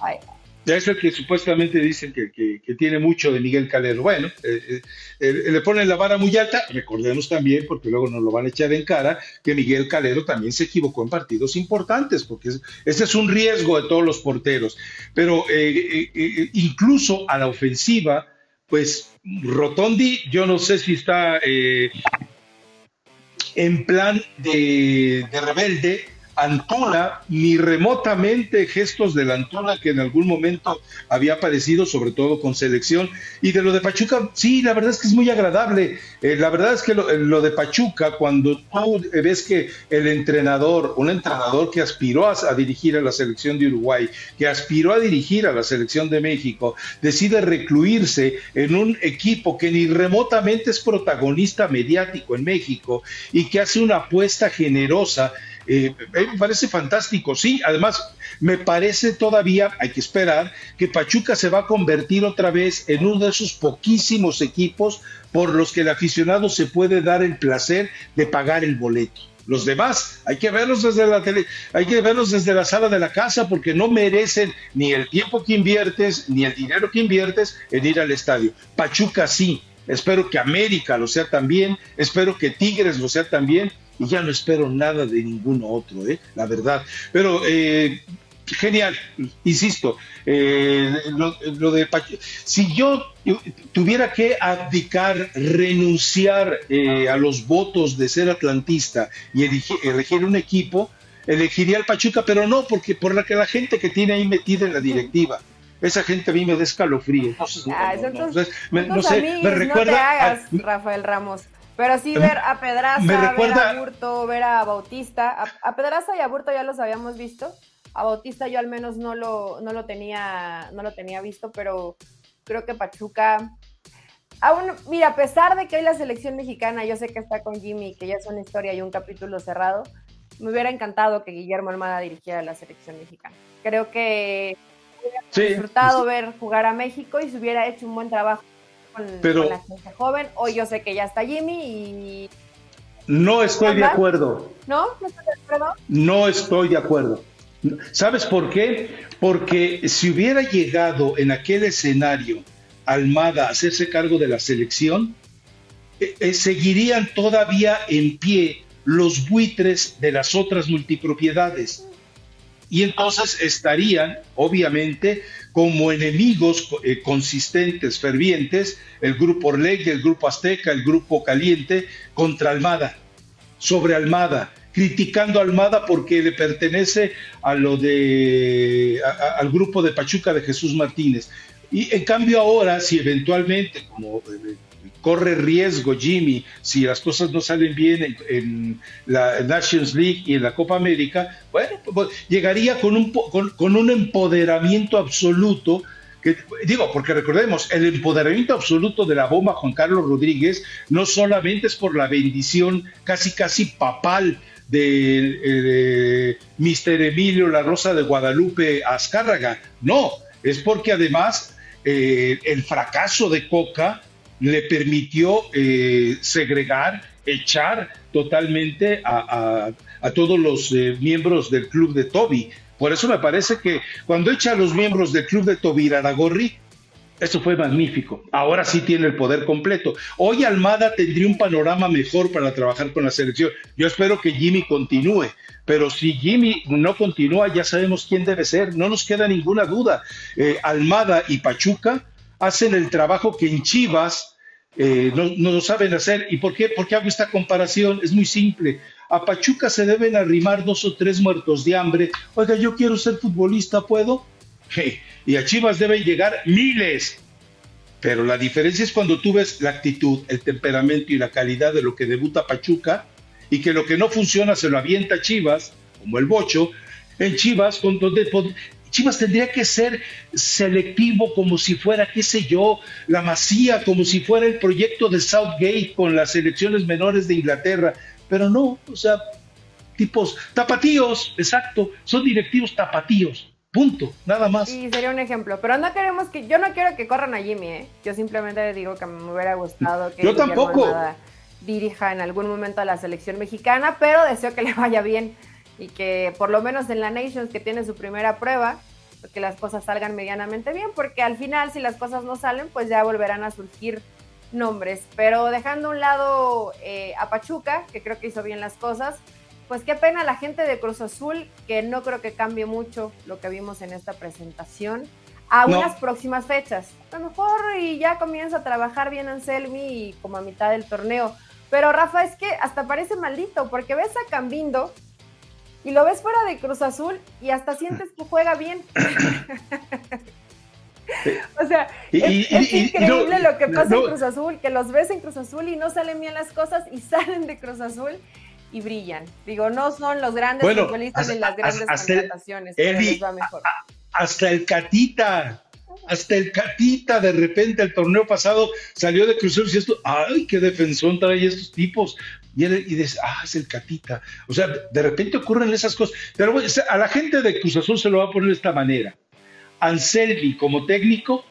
Ay, ya es el que supuestamente dicen que, tiene mucho de Miguel Calero. Bueno, eh, eh, eh, le ponen la vara muy alta. Recordemos también, porque luego nos lo van a echar en cara, que Miguel Calero también se equivocó en partidos importantes, porque ese es un riesgo de todos los porteros. Pero incluso a la ofensiva, pues Rotondi, yo no sé si está en plan de rebelde Antuna, ni remotamente gestos de la Antuna que en algún momento había aparecido, sobre todo con selección. Y de lo de Pachuca, sí, la verdad es que es muy agradable. Eh, la verdad es que lo, de Pachuca, cuando tú ves que el entrenador, un entrenador que aspiró a, dirigir a la selección de Uruguay, que aspiró a dirigir a la selección de México, decide recluirse en un equipo que ni remotamente es protagonista mediático en México y que hace una apuesta generosa eh, me parece fantástico, sí, además me parece todavía, hay que esperar, que Pachuca se va a convertir otra vez en uno de esos poquísimos equipos por los que el aficionado se puede dar el placer de pagar el boleto. Los demás hay que verlos desde la tele, hay que verlos desde la sala de la casa porque no merecen ni el tiempo que inviertes ni el dinero que inviertes en ir al estadio. Pachuca sí, espero que América lo sea también, espero que Tigres lo sea también y ya no espero nada de ningún otro, ¿eh? la verdad. Pero eh, genial, insisto, eh, lo, de si yo tuviera que abdicar, renunciar eh, a los votos de ser atlantista y elegir, un equipo, elegiría al Pachuca, pero no porque por la que la gente que tiene ahí metida en la directiva. Esa gente a mí me da escalofrío. Entonces, no, sé, me recuerda. Rafael Ramos. Pero sí ver a Pedraza, ver a Burto, ver a Bautista. A, Pedraza y a Burto ya los habíamos visto. A Bautista yo al menos no lo, no lo tenía, no lo tenía visto, pero creo que Pachuca. Aún, mira, a pesar de que hoy la selección mexicana, yo sé que está con Jimmy, que ya es una historia y un capítulo cerrado, me hubiera encantado que Guillermo Almada dirigiera la selección mexicana. Creo que hubiera disfrutado ver jugar a México y se hubiera hecho un buen trabajo pero, la gente joven. Hoy yo sé que ya está Jimmy y... No estoy de acuerdo. ¿No? ¿No estoy de acuerdo? No estoy de acuerdo. ¿Sabes por qué? Porque si hubiera llegado en aquel escenario Almada a hacerse cargo de la selección, eh, eh, seguirían todavía en pie los buitres de las otras multipropiedades. Y entonces estarían, obviamente, como enemigos eh, consistentes, fervientes, el grupo Orleg, el grupo Azteca, el grupo Caliente, contra Almada, sobre Almada, criticando a Almada porque le pertenece a lo de, al grupo de Pachuca de Jesús Martínez. Y en cambio ahora, si eventualmente, como eh, corre riesgo Jimmy si las cosas no salen bien en, la Nations League y en la Copa América, bueno, pues, llegaría con un, con, un empoderamiento absoluto. Que, digo, porque recordemos, el empoderamiento absoluto de la bomba Juan Carlos Rodríguez no solamente es por la bendición casi casi papal de, eh, Mr. Emilio La Rosa de Guadalupe Azcárraga, no, es porque además eh, el fracaso de Coca le permitió eh, segregar, echar totalmente a, todos los eh, miembros del club de Toby. Por eso me parece que cuando echa a los miembros del club de Toby Aragorri, Eso fue magnífico. Ahora sí tiene el poder completo. Hoy Almada tendría un panorama mejor para trabajar con la selección. Yo espero que Jimmy continúe, pero si Jimmy no continúa, ya sabemos quién debe ser. No nos queda ninguna duda. Eh, Almada y Pachuca hacen el trabajo que en Chivas eh, no, saben hacer. ¿Y por qué? ¿Por qué hago esta comparación? Es muy simple. A Pachuca se deben arrimar dos o tres muertos de hambre. Oiga, yo quiero ser futbolista, ¿puedo? y a Chivas deben llegar miles. Pero la diferencia es cuando tú ves la actitud, el temperamento y la calidad de lo que debuta Pachuca y que lo que no funciona se lo avienta Chivas, como el Bocho. En Chivas, con donde Chivas tendría que ser selectivo como si fuera, qué sé yo, la Masía, como si fuera el proyecto de Southgate con las selecciones menores de Inglaterra. Pero no, o sea, tipos tapatíos, exacto, son directivos tapatíos. Punto, nada más. Y sería un ejemplo. Pero no queremos que, yo no quiero que corran a Jimmy, ¿eh? Yo simplemente digo que me hubiera gustado que yo tampoco. dirija en algún momento a la selección mexicana, pero deseo que le vaya bien y que por lo menos en la Nations que tiene su primera prueba, que las cosas salgan medianamente bien, porque al final si las cosas no salen, pues ya volverán a surgir nombres. Pero dejando a un lado eh, a Pachuca, que creo que hizo bien las cosas, pues qué pena la gente de Cruz Azul, que no creo que cambie mucho lo que vimos en esta presentación, a unas próximas fechas. A lo mejor y ya comienza a trabajar bien Anselmi y como a mitad del torneo. Pero Rafa, es que hasta parece maldito, porque ves a Cambindo y lo ves fuera de Cruz Azul y hasta sientes que juega bien. o sea, es, increíble lo que pasa en Cruz Azul, que los ves en Cruz Azul y no salen bien las cosas y salen de Cruz Azul y brillan. Digo, no son los grandes futbolistas en las grandes presentaciones, pero les va mejor. hasta el Catita, hasta el Catita, de repente el torneo pasado salió de Cruz Azul y esto, ay, qué defensor trae estos tipos. Y, él, y dices, ah, es el Catita. O sea, de repente ocurren esas cosas. Pero a la gente de Cruz Azul se lo va a poner de esta manera. Anselmi como técnico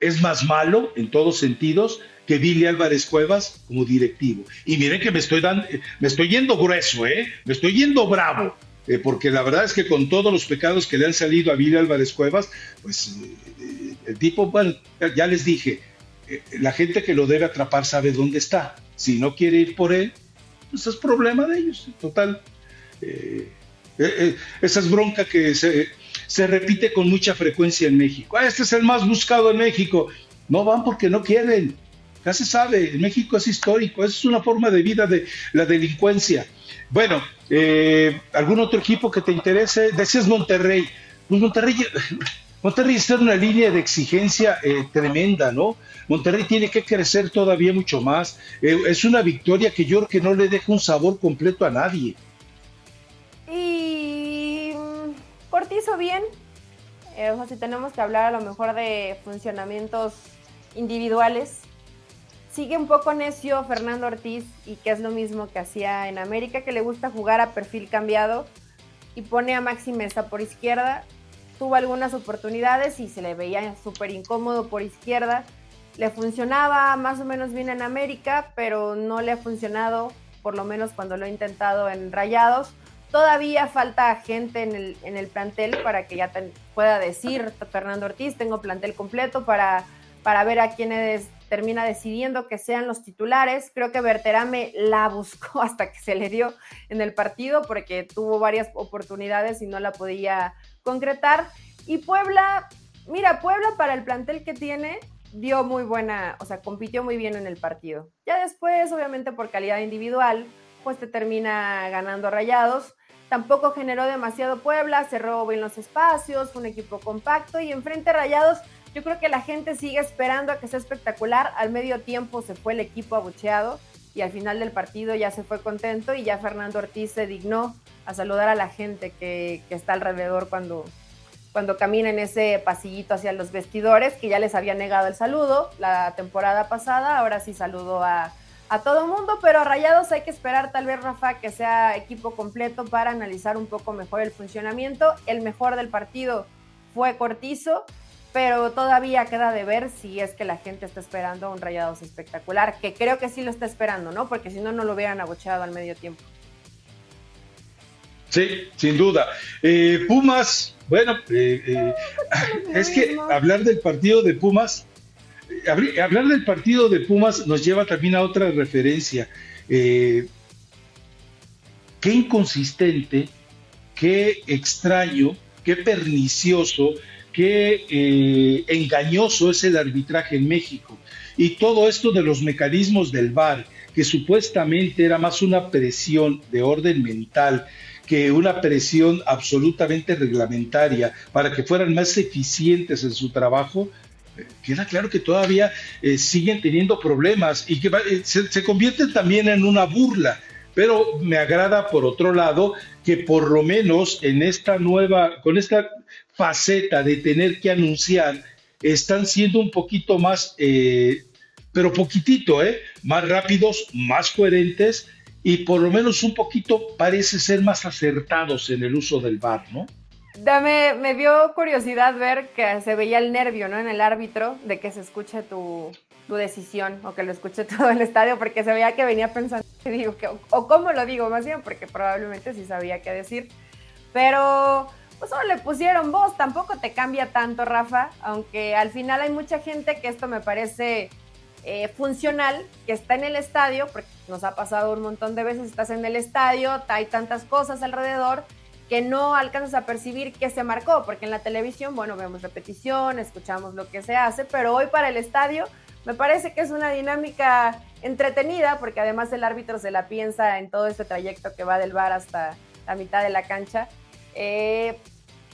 es más malo en todos sentidos que Billy Álvarez Cuevas como directivo. Y miren que me estoy, dando, me estoy yendo grueso, ¿eh? me estoy yendo bravo, eh, porque la verdad es que con todos los pecados que le han salido a Billy Álvarez Cuevas, pues eh, el tipo, bueno, ya les dije, eh, la gente que lo debe atrapar sabe dónde está. Si no quiere ir por él, pues es problema de ellos, total. esa es bronca que se, se repite con mucha frecuencia en México. Ah, este es el más buscado en México. No van porque no quieren ya se sabe, en México es histórico, es una forma de vida de la delincuencia. Bueno, eh, ¿algún otro equipo que te interese? Decías Monterrey. Pues Monterrey, Monterrey está en una línea de exigencia eh, tremenda, ¿no? Monterrey tiene que crecer todavía mucho más. Eh, es una victoria que yo creo que no le deja un sabor completo a nadie. Y Cortizo bien. o sea, si tenemos que hablar a lo mejor de funcionamientos individuales, sigue un poco necio Fernando Ortiz y que es lo mismo que hacía en América, que le gusta jugar a perfil cambiado y pone a Maxi Mesa por izquierda. Tuvo algunas oportunidades y se le veía súper incómodo por izquierda. Le funcionaba más o menos bien en América, pero no le ha funcionado, por lo menos cuando lo ha intentado en Rayados. Todavía falta gente en el, en el plantel para que ya pueda decir Fernando Ortiz, tengo plantel completo para, para ver a quiénes termina decidiendo que sean los titulares. Creo que Berterame la buscó hasta que se le dio en el partido porque tuvo varias oportunidades y no la podía concretar. Y Puebla, mira, Puebla para el plantel que tiene dio muy buena, o sea, compitió muy bien en el partido. Ya después, obviamente por calidad individual, pues te termina ganando rayados. Tampoco generó demasiado Puebla, cerró bien los espacios, fue un equipo compacto y enfrente Rayados yo creo que la gente sigue esperando a que sea espectacular. Al medio tiempo se fue el equipo abucheado y al final del partido ya se fue contento y ya Fernando Ortiz se dignó a saludar a la gente que, está alrededor cuando, cuando camina en ese pasillito hacia los vestidores, que ya les había negado el saludo la temporada pasada, ahora sí saludo a, a todo mundo, pero a Rayados hay que esperar tal vez, Rafa, que sea equipo completo para analizar un poco mejor el funcionamiento. El mejor del partido fue Cortizo, pero todavía queda de ver si es que la gente está esperando un Rayados espectacular, que creo que sí lo está esperando, ¿no? Porque si no, no lo hubieran agochado al medio tiempo. Sí, sin duda. Eh, Pumas, bueno, eh, eh, es que hablar del partido de Pumas hablar del partido de Pumas nos lleva también a otra referencia. Eh, qué inconsistente, qué extraño, qué pernicioso, qué eh, engañoso es el arbitraje en México. Y todo esto de los mecanismos del VAR, que supuestamente era más una presión de orden mental que una presión absolutamente reglamentaria para que fueran más eficientes en su trabajo, eh, queda claro que todavía eh, siguen teniendo problemas y que se, se convierten también en una burla pero me agrada por otro lado que por lo menos en esta nueva, con esta faceta de tener que anunciar, están siendo un poquito más, eh, pero poquitito, ¿eh? más rápidos, más coherentes y por lo menos un poquito parece ser más acertados en el uso del VAR, ¿no? Dame, me dio curiosidad ver que se veía el nervio, ¿no? En el árbitro de que se escuche tu, tu decisión o que lo escuche todo el estadio, porque se veía que venía pensando, digo, que, o, cómo lo digo más bien, porque probablemente sí sabía qué decir. Pero pues solo le pusieron voz, tampoco te cambia tanto, Rafa, aunque al final hay mucha gente que esto me parece eh, funcional, que está en el estadio, porque nos ha pasado un montón de veces, estás en el estadio, hay tantas cosas alrededor que no alcanzas a percibir qué se marcó, porque en la televisión, bueno, vemos repetición, escuchamos lo que se hace, pero hoy para el estadio me parece que es una dinámica entretenida porque además el árbitro se la piensa en todo este trayecto que va del bar hasta la mitad de la cancha. Eh,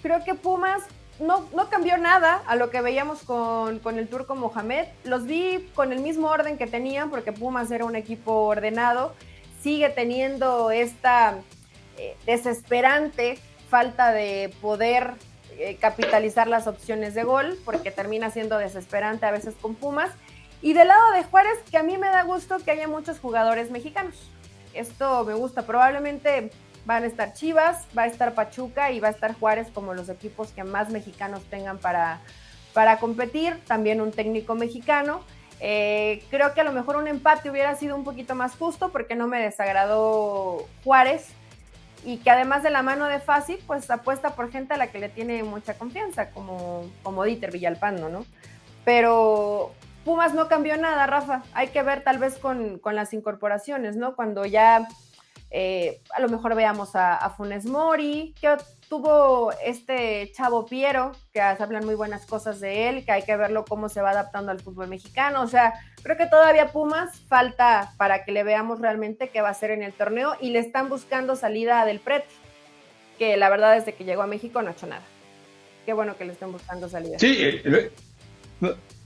creo que Pumas no, no, cambió nada a lo que veíamos con, el turco Mohamed. Los vi con el mismo orden que tenían porque Pumas era un equipo ordenado. Sigue teniendo esta eh, desesperante falta de poder eh, capitalizar las opciones de gol porque termina siendo desesperante a veces con Pumas. Y del lado de Juárez, que a mí me da gusto que haya muchos jugadores mexicanos. Esto me gusta. Probablemente van a estar Chivas, va a estar Pachuca y va a estar Juárez como los equipos que más mexicanos tengan para, para competir. También un técnico mexicano. Eh, creo que a lo mejor un empate hubiera sido un poquito más justo porque no me desagradó Juárez y que además de la mano de Fácil, pues apuesta por gente a la que le tiene mucha confianza, como, como Dieter Villalpando, ¿no? Pero Pumas no cambió nada, Rafa. Hay que ver tal vez con, las incorporaciones, ¿no? Cuando ya eh, a lo mejor veamos a, Funes Mori, que tuvo este chavo Piero, que se hablan muy buenas cosas de él, que hay que verlo cómo se va adaptando al fútbol mexicano. O sea, creo que todavía Pumas falta para que le veamos realmente qué va a hacer en el torneo y le están buscando salida del PRET, que la verdad desde que llegó a México no ha hecho nada. Qué bueno que le estén buscando salida. Sí, eh,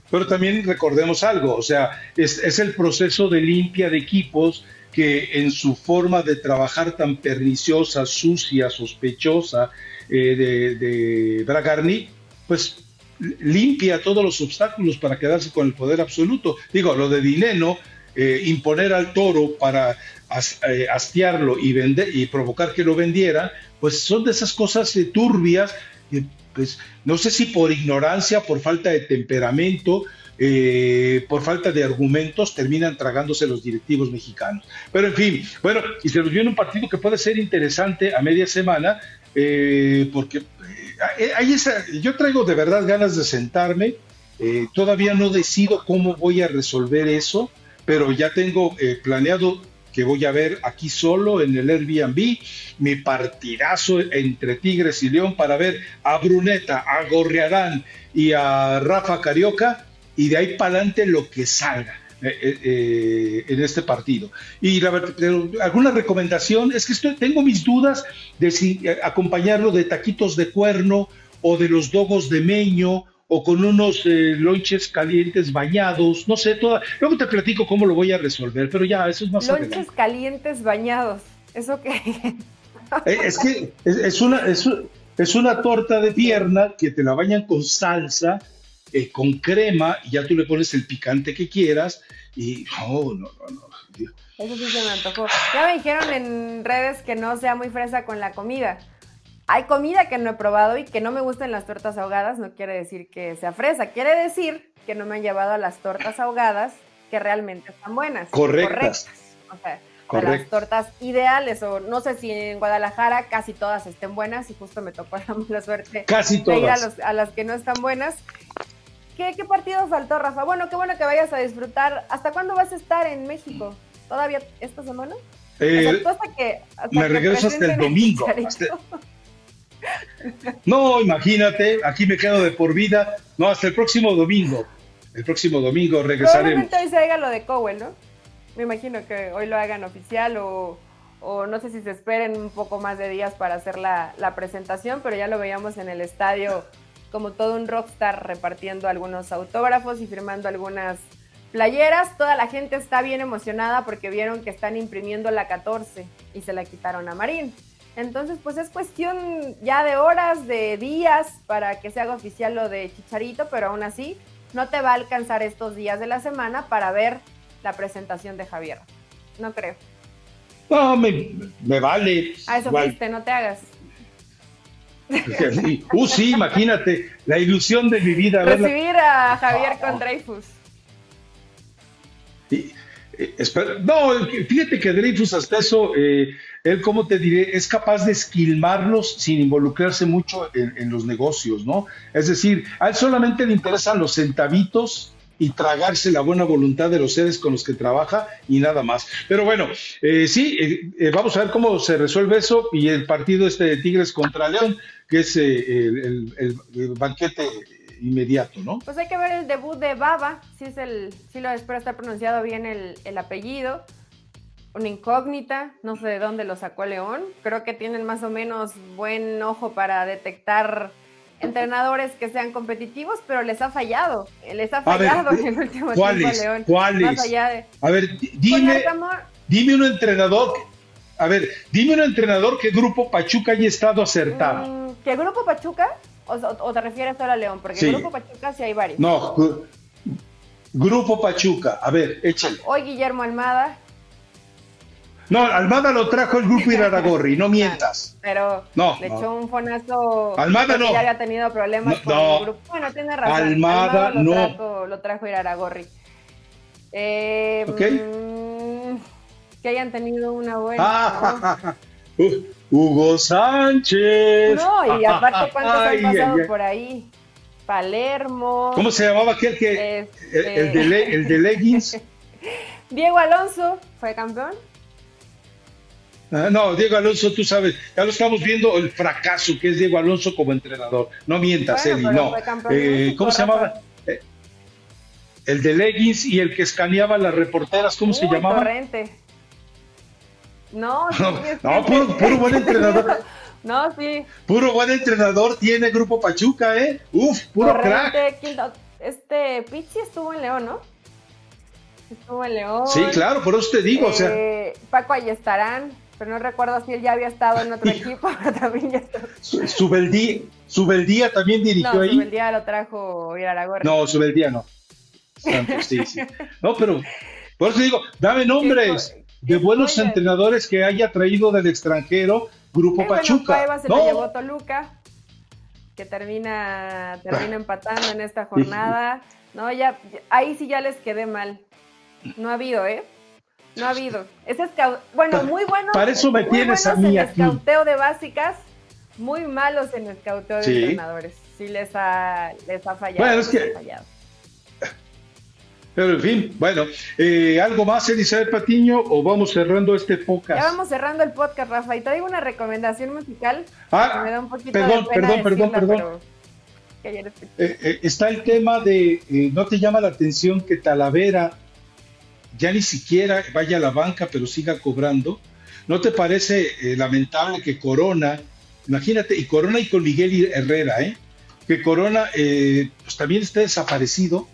pero también recordemos algo, o sea, es, el proceso de limpia de equipos que en su forma de trabajar tan perniciosa, sucia, sospechosa eh, de, de Bragarni, pues limpia todos los obstáculos para quedarse con el poder absoluto. Digo, lo de Dineno, eh, imponer al toro para eh, hastiarlo y, vender, y provocar que lo vendiera, pues son de esas cosas turbias pues no sé si por ignorancia, por falta de temperamento, eh, por falta de argumentos, terminan tragándose los directivos mexicanos. Pero en fin, bueno, y se nos viene un partido que puede ser interesante a media semana, eh, porque hay eh, yo traigo de verdad ganas de sentarme, todavía no decido cómo voy a resolver eso, pero ya tengo planeado que voy a ver aquí solo en el Airbnb, mi partidazo entre Tigres y León para ver a Bruneta, a Gorriarán y a Rafa Carioca y de ahí para adelante lo que salga. Eh, eh, eh, en este partido. Y la, alguna recomendación, es que estoy, tengo mis dudas de si acompañarlo de taquitos de cuerno o de los dogos de meño o con unos eh, lonches calientes bañados, no sé, toda. Luego te platico cómo lo voy a resolver, pero ya, eso es más Lonches calientes bañados, ¿eso qué? Eh, es que es, una, es, una torta de pierna que te la bañan con salsa, eh, con crema, y ya tú le pones el picante que quieras, y oh, no, no, no. Eso sí se me antojó. Ya me dijeron en redes que no sea muy fresa con la comida. Hay comida que no he probado y que no me gustan las tortas ahogadas, no quiere decir que sea fresa, quiere decir que no me han llevado a las tortas ahogadas que realmente están buenas. Correctas. O sea, a las tortas ideales, o no sé si en Guadalajara casi todas estén buenas y justo me tocó la mala suerte casi todas. de ir a, las que no están buenas. ¿Qué, ¿qué partido faltó, Rafa? Bueno, qué bueno que vayas a disfrutar. ¿Hasta cuándo vas a estar en México? ¿Todavía esta semana? Eh, hasta que, me regreso hasta el domingo. No, imagínate, aquí me quedo de por vida. No, hasta el próximo domingo. El próximo domingo regresaremos. Probablemente hoy se haga lo de Cowell, ¿no? Me imagino que hoy lo hagan oficial o, no sé si se esperen un poco más de días para hacer la, la presentación, pero ya lo veíamos en el estadio como todo un rockstar repartiendo algunos autógrafos y firmando algunas playeras. Toda la gente está bien emocionada porque vieron que están imprimiendo la 14 y se la quitaron a Marín. Entonces, pues es cuestión ya de horas, de días para que se haga oficial lo de Chicharito, pero aún así no te va a alcanzar estos días de la semana para ver la presentación de Javier. No creo. No, me, vale. A eso fuiste, no te hagas. Uh, sí, imagínate, la ilusión de mi vida. Recibir a Javier con Dreyfus. Eh, no, fíjate que Dreyfus hasta eso, eh, él, como te diré, es capaz de esquilmarlos sin involucrarse mucho en, los negocios, ¿no? Es decir, a él solamente le interesan los centavitos y tragarse la buena voluntad de los seres con los que trabaja y nada más. Pero bueno, eh, sí, vamos a ver cómo se resuelve eso y el partido este de Tigres contra León, que es el, banquete inmediato, ¿no? Pues hay que ver el debut de Baba, si es el, si lo espero estar pronunciado bien el, apellido. Una incógnita, no sé de dónde lo sacó León. Creo que tienen más o menos buen ojo para detectar entrenadores que sean competitivos, pero les ha fallado. Les ha fallado en el último tiempo León. ¿Cuáles? A ver, dime, dime un entrenador. A ver, dime un entrenador que Grupo Pachuca haya estado acertado. Mm, ¿Qué Grupo Pachuca? O, te refieres solo a León? Porque el Grupo Pachuca sí hay varios. No, Grupo Pachuca. A ver, échale. Hoy Guillermo Almada. No, Almada lo trajo el grupo Iraragorri, no mientas. Pero no, le echó un fonazo. Almada no. Ya había tenido problemas con el grupo. Bueno, tiene razón. Almada, lo no. Trajo, lo trajo Iraragorri. Eh, mm, que hayan tenido una buena. Ah, Hugo Sánchez. No, y aparte, ¿cuántos han pasado por ahí? Palermo. ¿Cómo se llamaba aquel que. El, de, el de leggings? Diego Alonso fue campeón. Ah, no, Diego Alonso, tú sabes, ya lo estamos viendo el fracaso que es Diego Alonso como entrenador. No mientas, Eli, no. Eh, ¿Cómo se llamaba? Eh, el de leggings y el que escaneaba las reporteras, ¿cómo se llamaba? Torrente. No, no, puro, buen entrenador. no, sí. Puro buen entrenador tiene Grupo Pachuca, ¿eh? Uf, puro crack. Este Pichi estuvo en León, ¿no? Estuvo en León. Sí, claro, por eso te digo, o sea. Eh, Paco ahí estarán, pero no recuerdo si él ya había estado en otro equipo, pero también ya está. Subeldía, también dirigió no, ahí. Subeldía lo trajo Iraragorri. No, Subeldía no. sí, sí. No, pero por eso digo, dame nombres de buenos entrenadores que haya traído del extranjero Grupo Pachuca. se lo llevó Toluca, que termina, termina empatando en esta jornada. No, ya, ahí sí ya les quedé mal. No ha habido, ¿eh? No ha habido. Ese bueno, muy bueno. Para eso me tienes a mí en escauteo de básicas, muy malos en escauteo de entrenadores. Sí les ha, les ha fallado. Bueno, es que pero en fin, bueno, eh, ¿algo más, Elizabeth Patiño, o vamos cerrando este podcast? Ya vamos cerrando el podcast, Rafa, y te digo una recomendación musical ah, que me da un poquito perdón, de pena perdón, perdón, perdón, eh, eh, está el tema de, ¿no te llama la atención que Talavera ya ni siquiera vaya a la banca, pero siga cobrando? ¿No te parece lamentable que Corona, imagínate, y Corona y con Miguel Herrera, ¿eh? que Corona pues también esté desaparecido?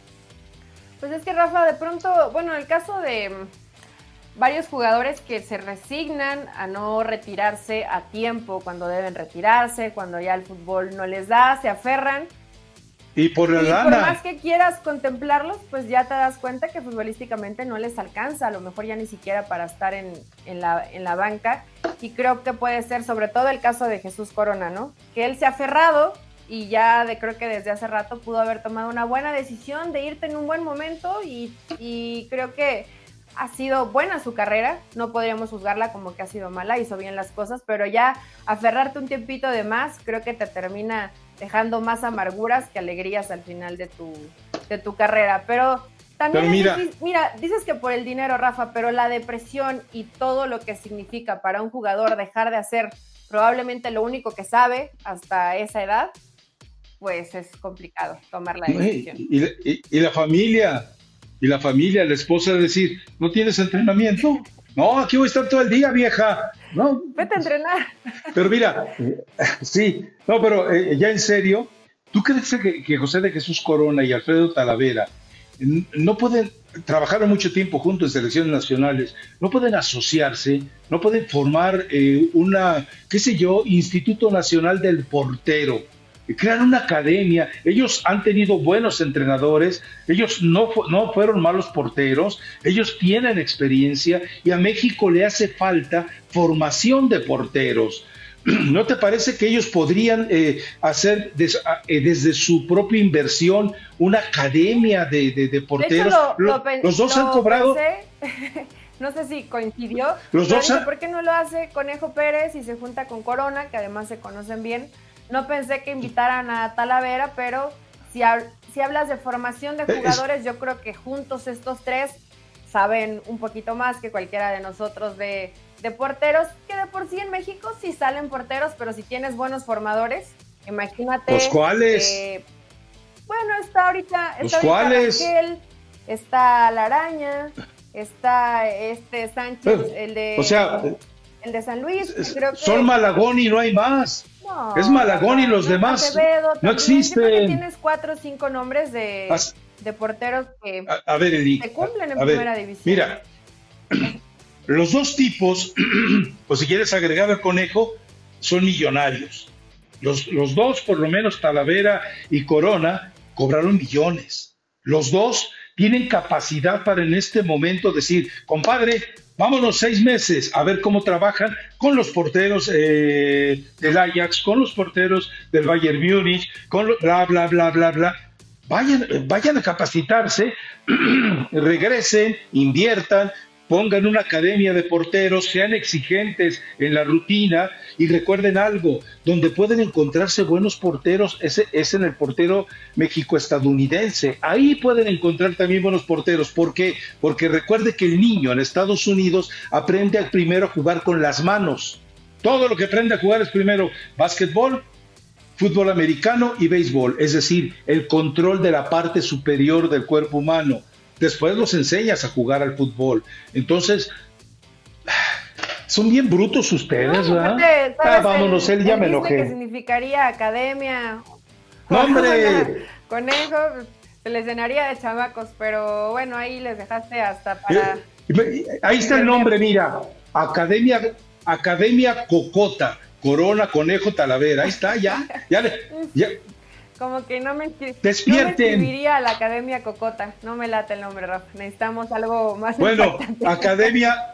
Pues es que Rafa, de pronto, bueno, el caso de mm, varios jugadores que se resignan a no retirarse a tiempo cuando deben retirarse, cuando ya el fútbol no les da, se aferran. Y por la y Por más que quieras contemplarlos, pues ya te das cuenta que futbolísticamente no les alcanza, a lo mejor ya ni siquiera para estar en, en, la, en la banca. Y creo que puede ser sobre todo el caso de Jesús Corona, ¿no? Que él se ha aferrado, y ya de, creo que desde hace rato pudo haber tomado una buena decisión de irte en un buen momento y, creo que ha sido buena su carrera, no podríamos juzgarla como que ha sido mala, hizo bien las cosas, pero ya aferrarte un tiempito de más creo que te termina dejando más amarguras que alegrías al final de tu, de tu carrera. Pero también mira, mira, dices que por el dinero, Rafa, pero la depresión y todo lo que significa para un jugador dejar de hacer probablemente lo único que sabe hasta esa edad, pues es complicado tomar la decisión. Y, la familia, y la familia, la esposa decir, ¿no tienes entrenamiento? No, aquí voy a estar todo el día, vieja. No. Vete a entrenar. Pero mira, sí, no, pero eh, ya en serio, ¿tú crees que José de Jesús Corona y Alfredo Talavera no pueden trabajar mucho tiempo juntos en selecciones nacionales, no pueden asociarse, no pueden formar eh, una, qué sé yo, Instituto Nacional del Portero, crear una academia. Ellos han tenido buenos entrenadores, ellos no, no fueron malos porteros, ellos tienen experiencia y a México le hace falta formación de porteros. ¿No te parece que ellos podrían eh, hacer eh, desde su propia inversión una academia de, de, porteros? los dos han cobrado. no sé si coincidió. Los dos ¿Por qué no lo hace Conejo Pérez y se junta con Corona, que además se conocen bien? No pensé que invitaran a Talavera, pero si, si hablas de formación de jugadores, yo creo que juntos estos tres saben un poquito más que cualquiera de nosotros de de porteros, que de por sí en México sí salen porteros, pero si tienes buenos formadores, imagínate. ¿Los cuáles? bueno, está ahorita, está ahorita está la araña, está este Sánchez, eh, el de o sea, el de San Luis, son Malagón y no hay más. es Malagón y los demás no existen. tienes cuatro o cinco nombres de, de porteros que a, ver, cumplen en primera división. Mira, Los dos tipos, pues si quieres agregar al conejo, son millonarios. Los, los dos, por lo menos Talavera y Corona, cobraron millones. Los dos tienen capacidad para en este momento decir, compadre, vámonos seis meses a ver cómo trabajan con los porteros eh, del Ajax, con los porteros del Bayern Múnich, con bla, bla, bla, bla, bla. Vayan, vayan a capacitarse, regresen, inviertan, pongan una academia de porteros, sean exigentes en la rutina y recuerden algo, donde pueden encontrarse buenos porteros es en el portero México-estadounidense. Ahí pueden encontrar también buenos porteros. ¿Por qué? Porque recuerde que el niño en Estados Unidos aprende primero a jugar con las manos. Todo lo que aprende a jugar es primero básquetbol, fútbol americano y béisbol, es decir, el control de la parte superior del cuerpo humano después los enseñas a jugar al fútbol. Entonces, son bien brutos ustedes, ¿verdad? ah, vámonos, él ya me enojé. ¿Qué significaría academia? ¡No, hombre! Conejo, se les llenaría de chamacos, pero bueno, ahí les dejaste hasta para... Ahí está el nombre, mira, Academia, Academia Cocota, Corona, Conejo, Talavera, ahí está, ya, ya, ya, como que no me, Despierten. no a la Academia Cocota. No me late el nombre, Rafa. Necesitamos algo más. Bueno, Academia,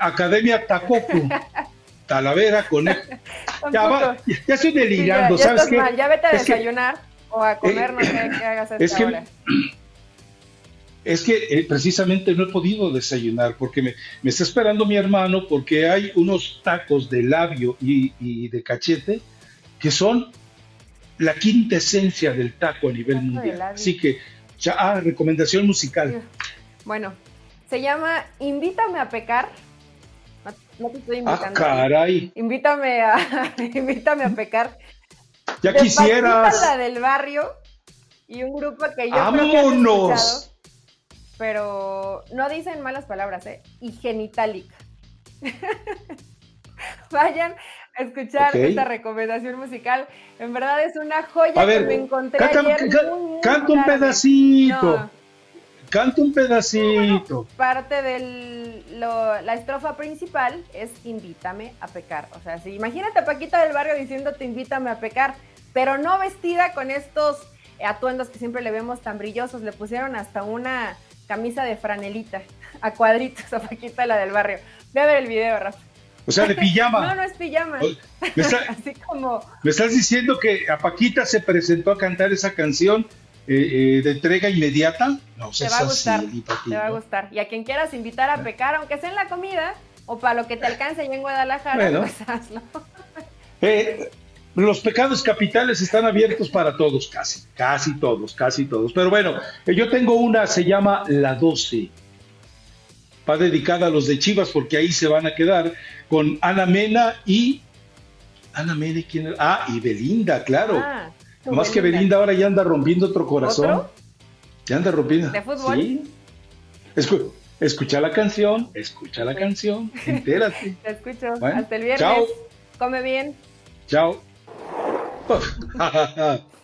Academia Tacoco. Talavera con ya, va, ya, estoy delirando, ya, ¿sabes qué? Ya vete a desayunar o a comer, eh, no sé qué hagas a esta es que, hora. Es que eh, precisamente no he podido desayunar porque me, me, está esperando mi hermano porque hay unos tacos de labio y, y de cachete que son la quinta esencia del taco a nivel mundial. Así que, ya, ah, recomendación musical. Bueno, se llama Invítame a pecar. No, te estoy invitando. Ah, caray. Invítame a, invítame a pecar. Ya quisieras. la del barrio y un grupo que yo ¡Vámonos! pero no dicen malas palabras, ¿eh? Y genitalica. Vayan escuchar esta recomendación musical. En verdad es una joya que me encontré canta, un pedacito. Canta un pedacito. parte de la estrofa principal es invítame a pecar. O sea, si imagínate a Paquita del barrio diciéndote invítame a pecar, pero no vestida con estos atuendos que siempre le vemos tan brillosos. Le pusieron hasta una camisa de franelita a cuadritos a Paquita la del barrio. Ve a ver el video, Rafa. O sea, de pijama. No, no es pijama. Me Así como... ¿Me estás diciendo que a Paquita se presentó a cantar esa canción eh, eh, de entrega inmediata? No, te va a gustar, te va a gustar. Y a quien quieras invitar a pecar, aunque sea en la comida, o para lo que te alcance en Guadalajara, pues hazlo. Eh, los pecados capitales están abiertos para todos, casi, casi todos, casi todos. Pero bueno, eh, yo tengo una, se llama La 12. Va dedicada a los de Chivas porque ahí se van a quedar con Ana Mena y... Ana Mena, ¿quién Ah, y Belinda, claro. Ah, Más que Belinda ahora ya anda rompiendo otro corazón. Ya anda rompiendo. ¿De fútbol? Sí. escucha la canción, escucha la canción, entérate. Te escucho. Hasta el viernes. Chao. Come bien. Chao.